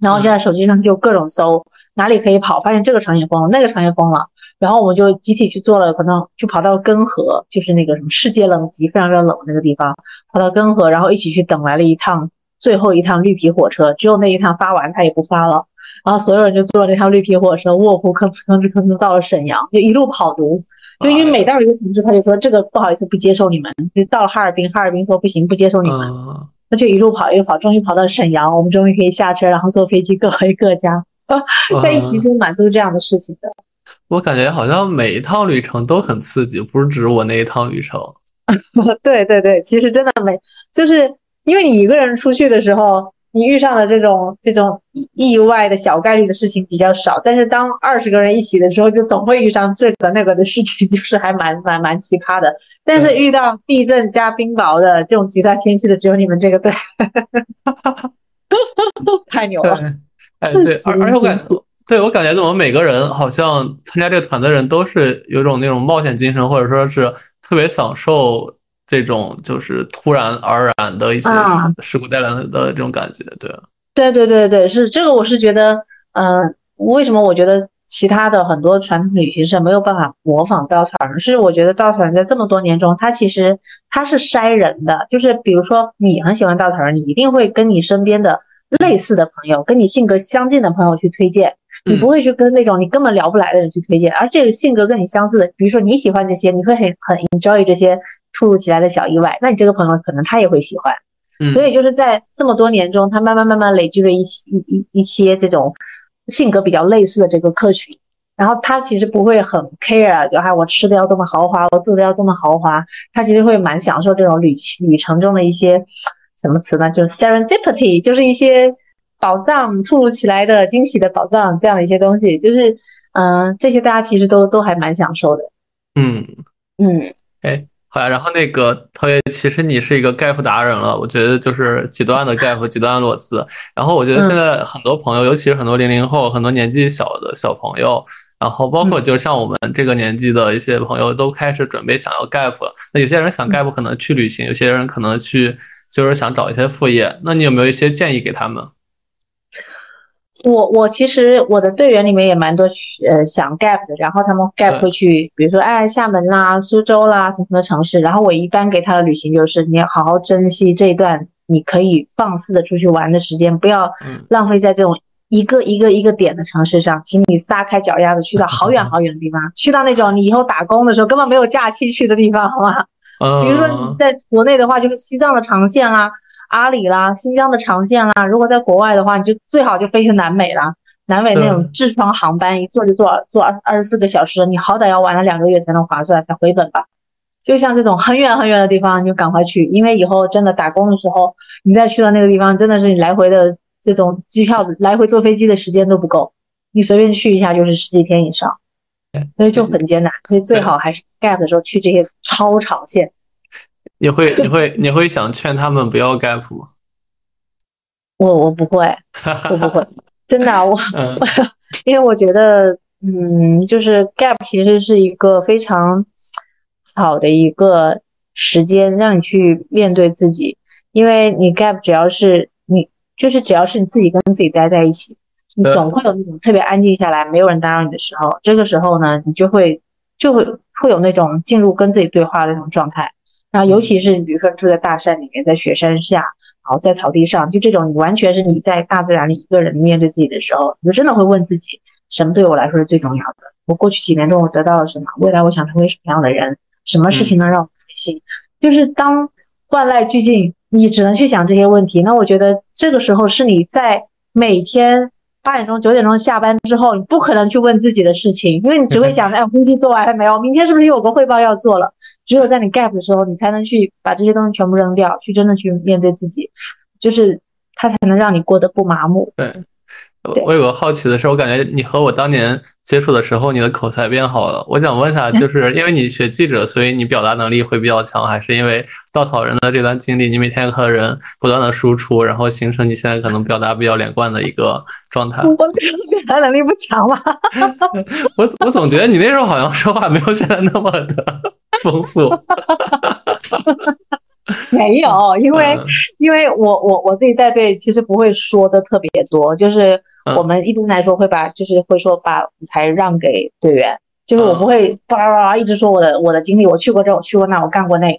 然后就在手机上就各种搜哪里可以跑，发现这个城也封了，那个城也封了。然后我们就集体去做了，可能就跑到根河，就是那个什么世界冷极，非常非常冷的那个地方，跑到根河，然后一起去等来了一趟最后一趟绿皮火车，只有那一趟发完，他也不发了。然后所有人就坐那趟绿皮火车，卧铺吭哧吭哧吭哧到了沈阳，就一路跑毒。就因为每到一个城市，他就说这个不好意思不接受你们。就到了哈尔滨，哈尔滨说不行不接受你们，那就一路跑一路跑，终于跑到沈阳，我们终于可以下车，然后坐飞机各回各家。*laughs* 在疫情中蛮多这样的事情的。我感觉好像每一趟旅程都很刺激，不是指我那一趟旅程。*laughs* 对对对，其实真的没，就是因为你一个人出去的时候，你遇上的这种这种意外的小概率的事情比较少。但是当二十个人一起的时候，就总会遇上这个那个的事情，*laughs* 就是还蛮蛮蛮奇葩的。但是遇到地震加冰雹的这种极端天气的，只有你们这个队，*laughs* 太牛了！哎，对，而而且我感觉。对我感觉，我们每个人好像参加这个团的人都是有种那种冒险精神，或者说是特别享受这种就是突然而然的一些事故带来的这种感觉。对，对对对对，是这个。我是觉得，嗯，为什么我觉得其他的很多传统旅行社没有办法模仿稻草人？是我觉得稻草人在这么多年中，他其实他是筛人的，就是比如说你很喜欢稻草人，你一定会跟你身边的类似的朋友，跟你性格相近的朋友去推荐。你不会去跟那种你根本聊不来的人去推荐，而这个性格跟你相似的，比如说你喜欢这些，你会很很 enjoy 这些突如其来的小意外，那你这个朋友可能他也会喜欢。所以就是在这么多年中，他慢慢慢慢累积了一一一一些这种性格比较类似的这个客群，然后他其实不会很 care，就还我吃的要多么豪华，我住的要多么豪华，他其实会蛮享受这种旅旅程中的一些什么词呢？就是 serendipity，就是一些。宝藏突如其来的惊喜的宝藏，这样的一些东西，就是，嗯，这些大家其实都都还蛮享受的。嗯嗯，哎，好呀。然后那个陶爷，其实你是一个盖夫达人了，我觉得就是极端的盖夫，极端的裸辞。然后我觉得现在很多朋友，尤其是很多零零后，很多年纪小的小朋友，然后包括就像我们这个年纪的一些朋友，都开始准备想要 gap 了。那有些人想 gap，可能去旅行；有些人可能去就是想找一些副业。那你有没有一些建议给他们？我我其实我的队员里面也蛮多呃想 gap 的，然后他们 gap 会去，比如说哎厦门啦、苏州啦什么什么城市，然后我一般给他的旅行就是你要好好珍惜这一段你可以放肆的出去玩的时间，不要浪费在这种一个一个一个点的城市上，请你撒开脚丫子去到好远 *laughs* 好远的地方，去到那种你以后打工的时候根本没有假期去的地方，好吗？比如说你在国内的话，就是西藏的长线啦。阿里啦，新疆的长线啦，如果在国外的话，你就最好就飞去南美啦。南美那种痔疮航班，一坐就坐坐二二十四个小时，你好歹要玩了两个月才能划算，才回本吧。就像这种很远很远的地方，你就赶快去，因为以后真的打工的时候，你再去到那个地方，真的是你来回的这种机票来回坐飞机的时间都不够，你随便去一下就是十几天以上。所以就很艰难。所以最好还是 gap 的时候去这些超长线。你会你会你会想劝他们不要 gap 吗？*laughs* 我我不会，我不会，真的我，*laughs* 因为我觉得，嗯，就是 gap 其实是一个非常好的一个时间，让你去面对自己。因为你 gap 只要是你，就是只要是你自己跟自己待在一起，你总会有那种特别安静下来，没有人打扰你的时候。这个时候呢，你就会就会会有那种进入跟自己对话的那种状态。然后，尤其是你比如说住在大山里面，在雪山下，然后在草地上，就这种你完全是你在大自然里一个人面对自己的时候，你就真的会问自己，什么对我来说是最重要的？我过去几年中我得到了什么？未来我想成为什么样的人？什么事情能让我开心？就是当万籁俱静。你只能去想这些问题，那我觉得这个时候是你在每天八点钟、九点钟下班之后，你不可能去问自己的事情，因为你只会想：哎，工作做完了没有？明天是不是有个汇报要做了？只有在你 gap 的时候，你才能去把这些东西全部扔掉，去真的去面对自己，就是它才能让你过得不麻木。对。我有个好奇的是，我感觉你和我当年接触的时候，你的口才变好了。我想问一下，就是 *laughs* 因为你学记者，所以你表达能力会比较强，还是因为稻草人的这段经历，你每天和人不断的输出，然后形成你现在可能表达比较连贯的一个状态？我表达能力不强吧？*laughs* 我我总觉得你那时候好像说话没有现在那么的 *laughs* 丰富。*laughs* 没有，因为因为我我我自己带队，其实不会说的特别多，就是我们一般来说会把就是会说把舞台让给队员，就是我不会叭叭叭一直说我的我的经历，我去过这，我去过那，我干过那个。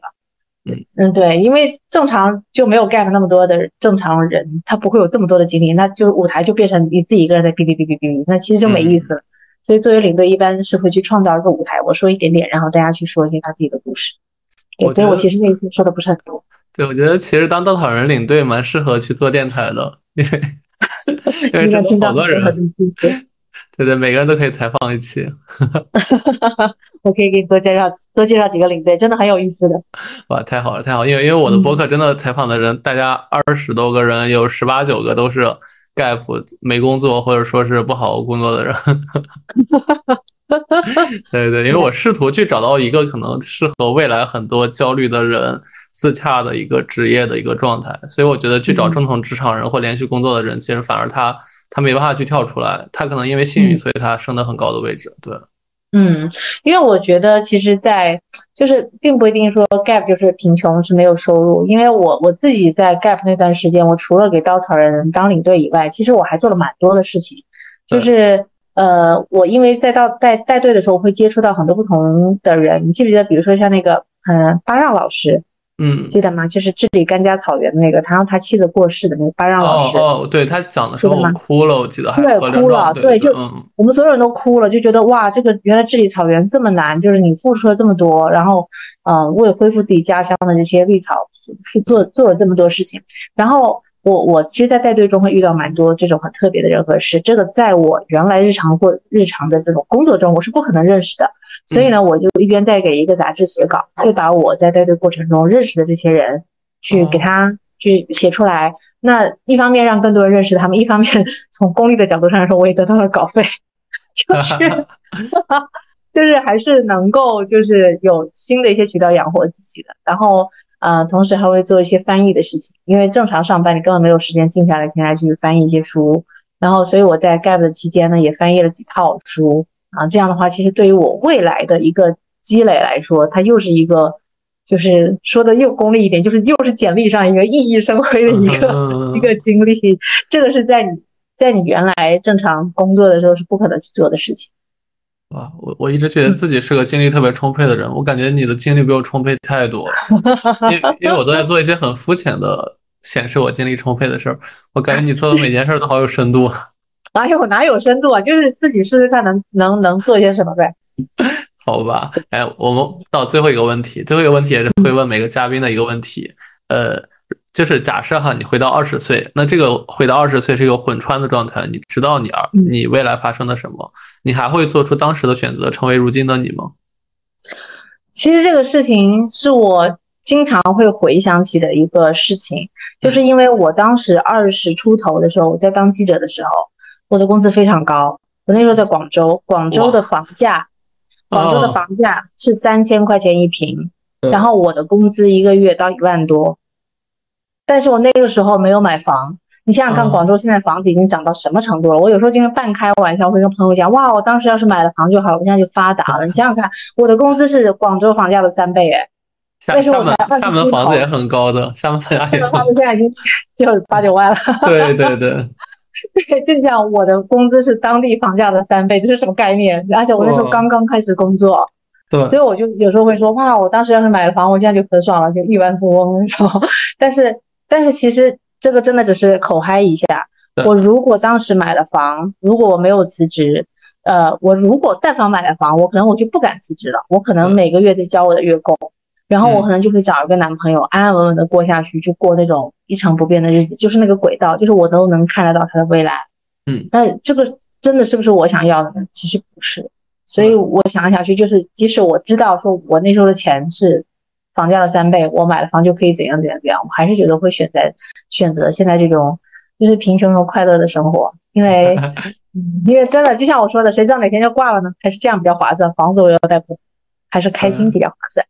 嗯嗯，对，因为正常就没有 get 那么多的正常人，他不会有这么多的经历，那就舞台就变成你自己一个人在哔哔哔哔哔哔，那其实就没意思了。所以作为领队，一般是会去创造一个舞台，我说一点点，然后大家去说一些他自己的故事。对所以我其实那次说的不是很多。对，我觉得其实当稻草人领队蛮适合去做电台的，因为 *laughs* 因为真的好多人，*laughs* 对对，每个人都可以采访一期。*laughs* 我可以给你多介绍多介绍几个领队，真的很有意思的。哇，太好了，太好！因为因为我的博客真的采访的人，大家二十多个人，有十八九个都是 gap 没工作或者说是不好好工作的人。*laughs* 对对，因为我试图去找到一个可能适合未来很多焦虑的人自洽的一个职业的一个状态，所以我觉得去找正统职场人或连续工作的人，其实反而他他没办法去跳出来，他可能因为幸运，所以他升得很高的位置。对，嗯，因为我觉得其实，在就是并不一定说 gap 就是贫穷是没有收入，因为我我自己在 gap 那段时间，我除了给稻草人当领队以外，其实我还做了蛮多的事情，就是。呃，我因为在到带带队的时候，会接触到很多不同的人。你记不记得，比如说像那个，嗯，巴让老师，嗯，记得吗？就是治理甘家草原的那个，他让他妻子过世的那个巴让老师。哦哦，对他讲的时候哭了，我记得。对，哭了，对，就我们所有人都哭了，就觉得哇，这个原来治理草原这么难，就是你付出了这么多，然后，嗯，为恢复自己家乡的这些绿草，去做做了这么多事情，然后。我我其实，在带队中会遇到蛮多这种很特别的人和事，这个在我原来日常或日常的这种工作中，我是不可能认识的。所以呢，我就一边在给一个杂志写稿，就把我在带队过程中认识的这些人，去给他去写出来。那一方面让更多人认识他们，一方面 *laughs* 从功利的角度上来说，我也得到了稿费，*laughs* 就是 *laughs* 就是还是能够就是有新的一些渠道养活自己的。然后。呃，同时还会做一些翻译的事情，因为正常上班你根本没有时间静下来闲下来去翻译一些书，然后所以我在 gap 的期间呢，也翻译了几套书啊。这样的话，其实对于我未来的一个积累来说，它又是一个，就是说的又功利一点，就是又是简历上一个熠熠生辉的一个 *laughs* 一个经历。这个是在你在你原来正常工作的时候是不可能去做的事情。哇，我我一直觉得自己是个精力特别充沛的人，我感觉你的精力比我充沛太多了，因因为我都在做一些很肤浅的显示我精力充沛的事儿，我感觉你做的每件事都好有深度。哪有哪有深度啊？就是自己试试看能能能做些什么呗。*laughs* 好吧，哎，我们到最后一个问题，最后一个问题也是会问每个嘉宾的一个问题，呃。就是假设哈，你回到二十岁，那这个回到二十岁是一个混穿的状态，你知道你儿你未来发生了什么，你还会做出当时的选择，成为如今的你吗？其实这个事情是我经常会回想起的一个事情，就是因为我当时二十出头的时候，我在当记者的时候，我的工资非常高，我那时候在广州，广州的房价广州的房价是三千块钱一平，对然后我的工资一个月到一万多，但是我那个时候没有买房。你想想看，嗯广州现在房子已经涨到什么程度了？我有时候经常半开玩笑会跟朋友讲，哇，我当时要是买了房就好了，我现在就发达了。你想想看，我的工资是广州房价的三倍，哎，厦但是厦门我才厦门房子也很高的，厦门房子现在已经 *laughs* 就八九万了。对对对，*laughs* 对，就像我的工资是当地房价的三倍，这是什么概念？而且我那时候刚刚开始工作，对所以我就有时候会说，哇，我当时要是买了房，我现在就很爽了，就亿万富翁那种。但是，但是其实这个真的只是口嗨一下。我如果当时买了房，如果我没有辞职，呃，我如果但凡买了房，我可能我就不敢辞职了，我可能嗯每个月得交我的月供，然后我嗯可能就会找一个男朋友，安安稳稳的过下去，就过那种一成不变的日子，就是那个轨道，就是我都能看得到他的未来。嗯，但这个真的是不是我想要的呢？其实不是。所以我想来想去，就是即使我知道说我那时候的钱是房价的三倍，我买了房就可以怎样怎样怎样，我还是觉得会选择选择现在这种就是贫穷又快乐的生活，因为 *laughs* 嗯因为真的就像我说的，谁知道哪天就挂了呢？还是这样比较划算，房子我又带不，还是开心比较划算。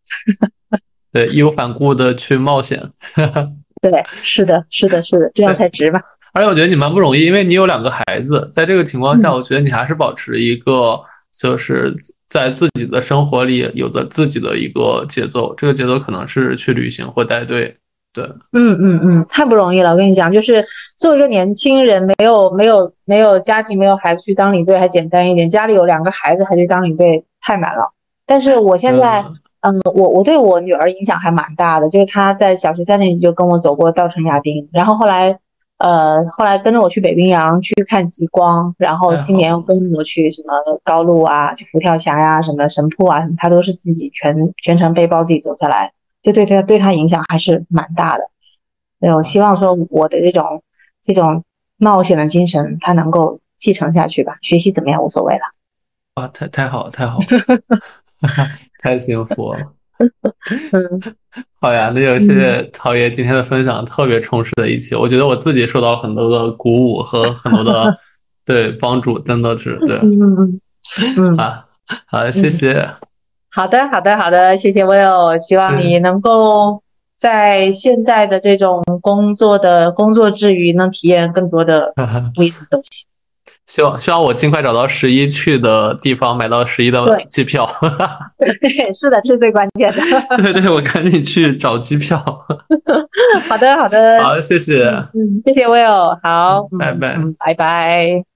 对，义无反顾的去冒险。*laughs* 对，是的，是的，是的，这样才值吧。而且我觉得你蛮不容易，因为你有两个孩子，在这个情况下，嗯我觉得你还是保持一个就是在自己的生活里有着自己的一个节奏，这个节奏可能是去旅行或带队。对，嗯嗯嗯，太不容易了。我跟你讲，就是作为一个年轻人，没有没有没有家庭，没有孩子去当领队还简单一点，家里有两个孩子还去当领队太难了。但是我现在，嗯嗯，我我对我女儿影响还蛮大的，就是她在小学三年级就跟我走过稻城亚丁，然后后来，呃，后来跟着我去北冰洋去看极光，然后今年又跟着我去什么高路啊，去佛跳峡呀、什么神瀑啊，什么她都是自己全全程背包自己走下来。就对她对她影响还是蛮大的。对，我希望说我的这种这种冒险的精神，她能够继承下去吧。学习怎么样无所谓了。哇，太太好了，太好了，*laughs* *laughs* 太幸福了。嗯好呀，那就谢谢陶爷今天的分享，特别充实的一期。我觉得我自己受到了很多的鼓舞和很多的 *laughs* 对帮助，真的是对嗯嗯嗯，啊，好，谢谢。好的好的好的，谢谢 Will，希望你能够在现在的这种工作的工作之余，能体验更多的不一样的东西。希望希望我尽快找到十一去的地方，买到十一的机票。*laughs* 对是的，这是最关键的。对对，我赶紧去找机票。*laughs* 好的好的，好，谢谢。嗯，谢谢 Will，好，嗯拜拜嗯，拜拜。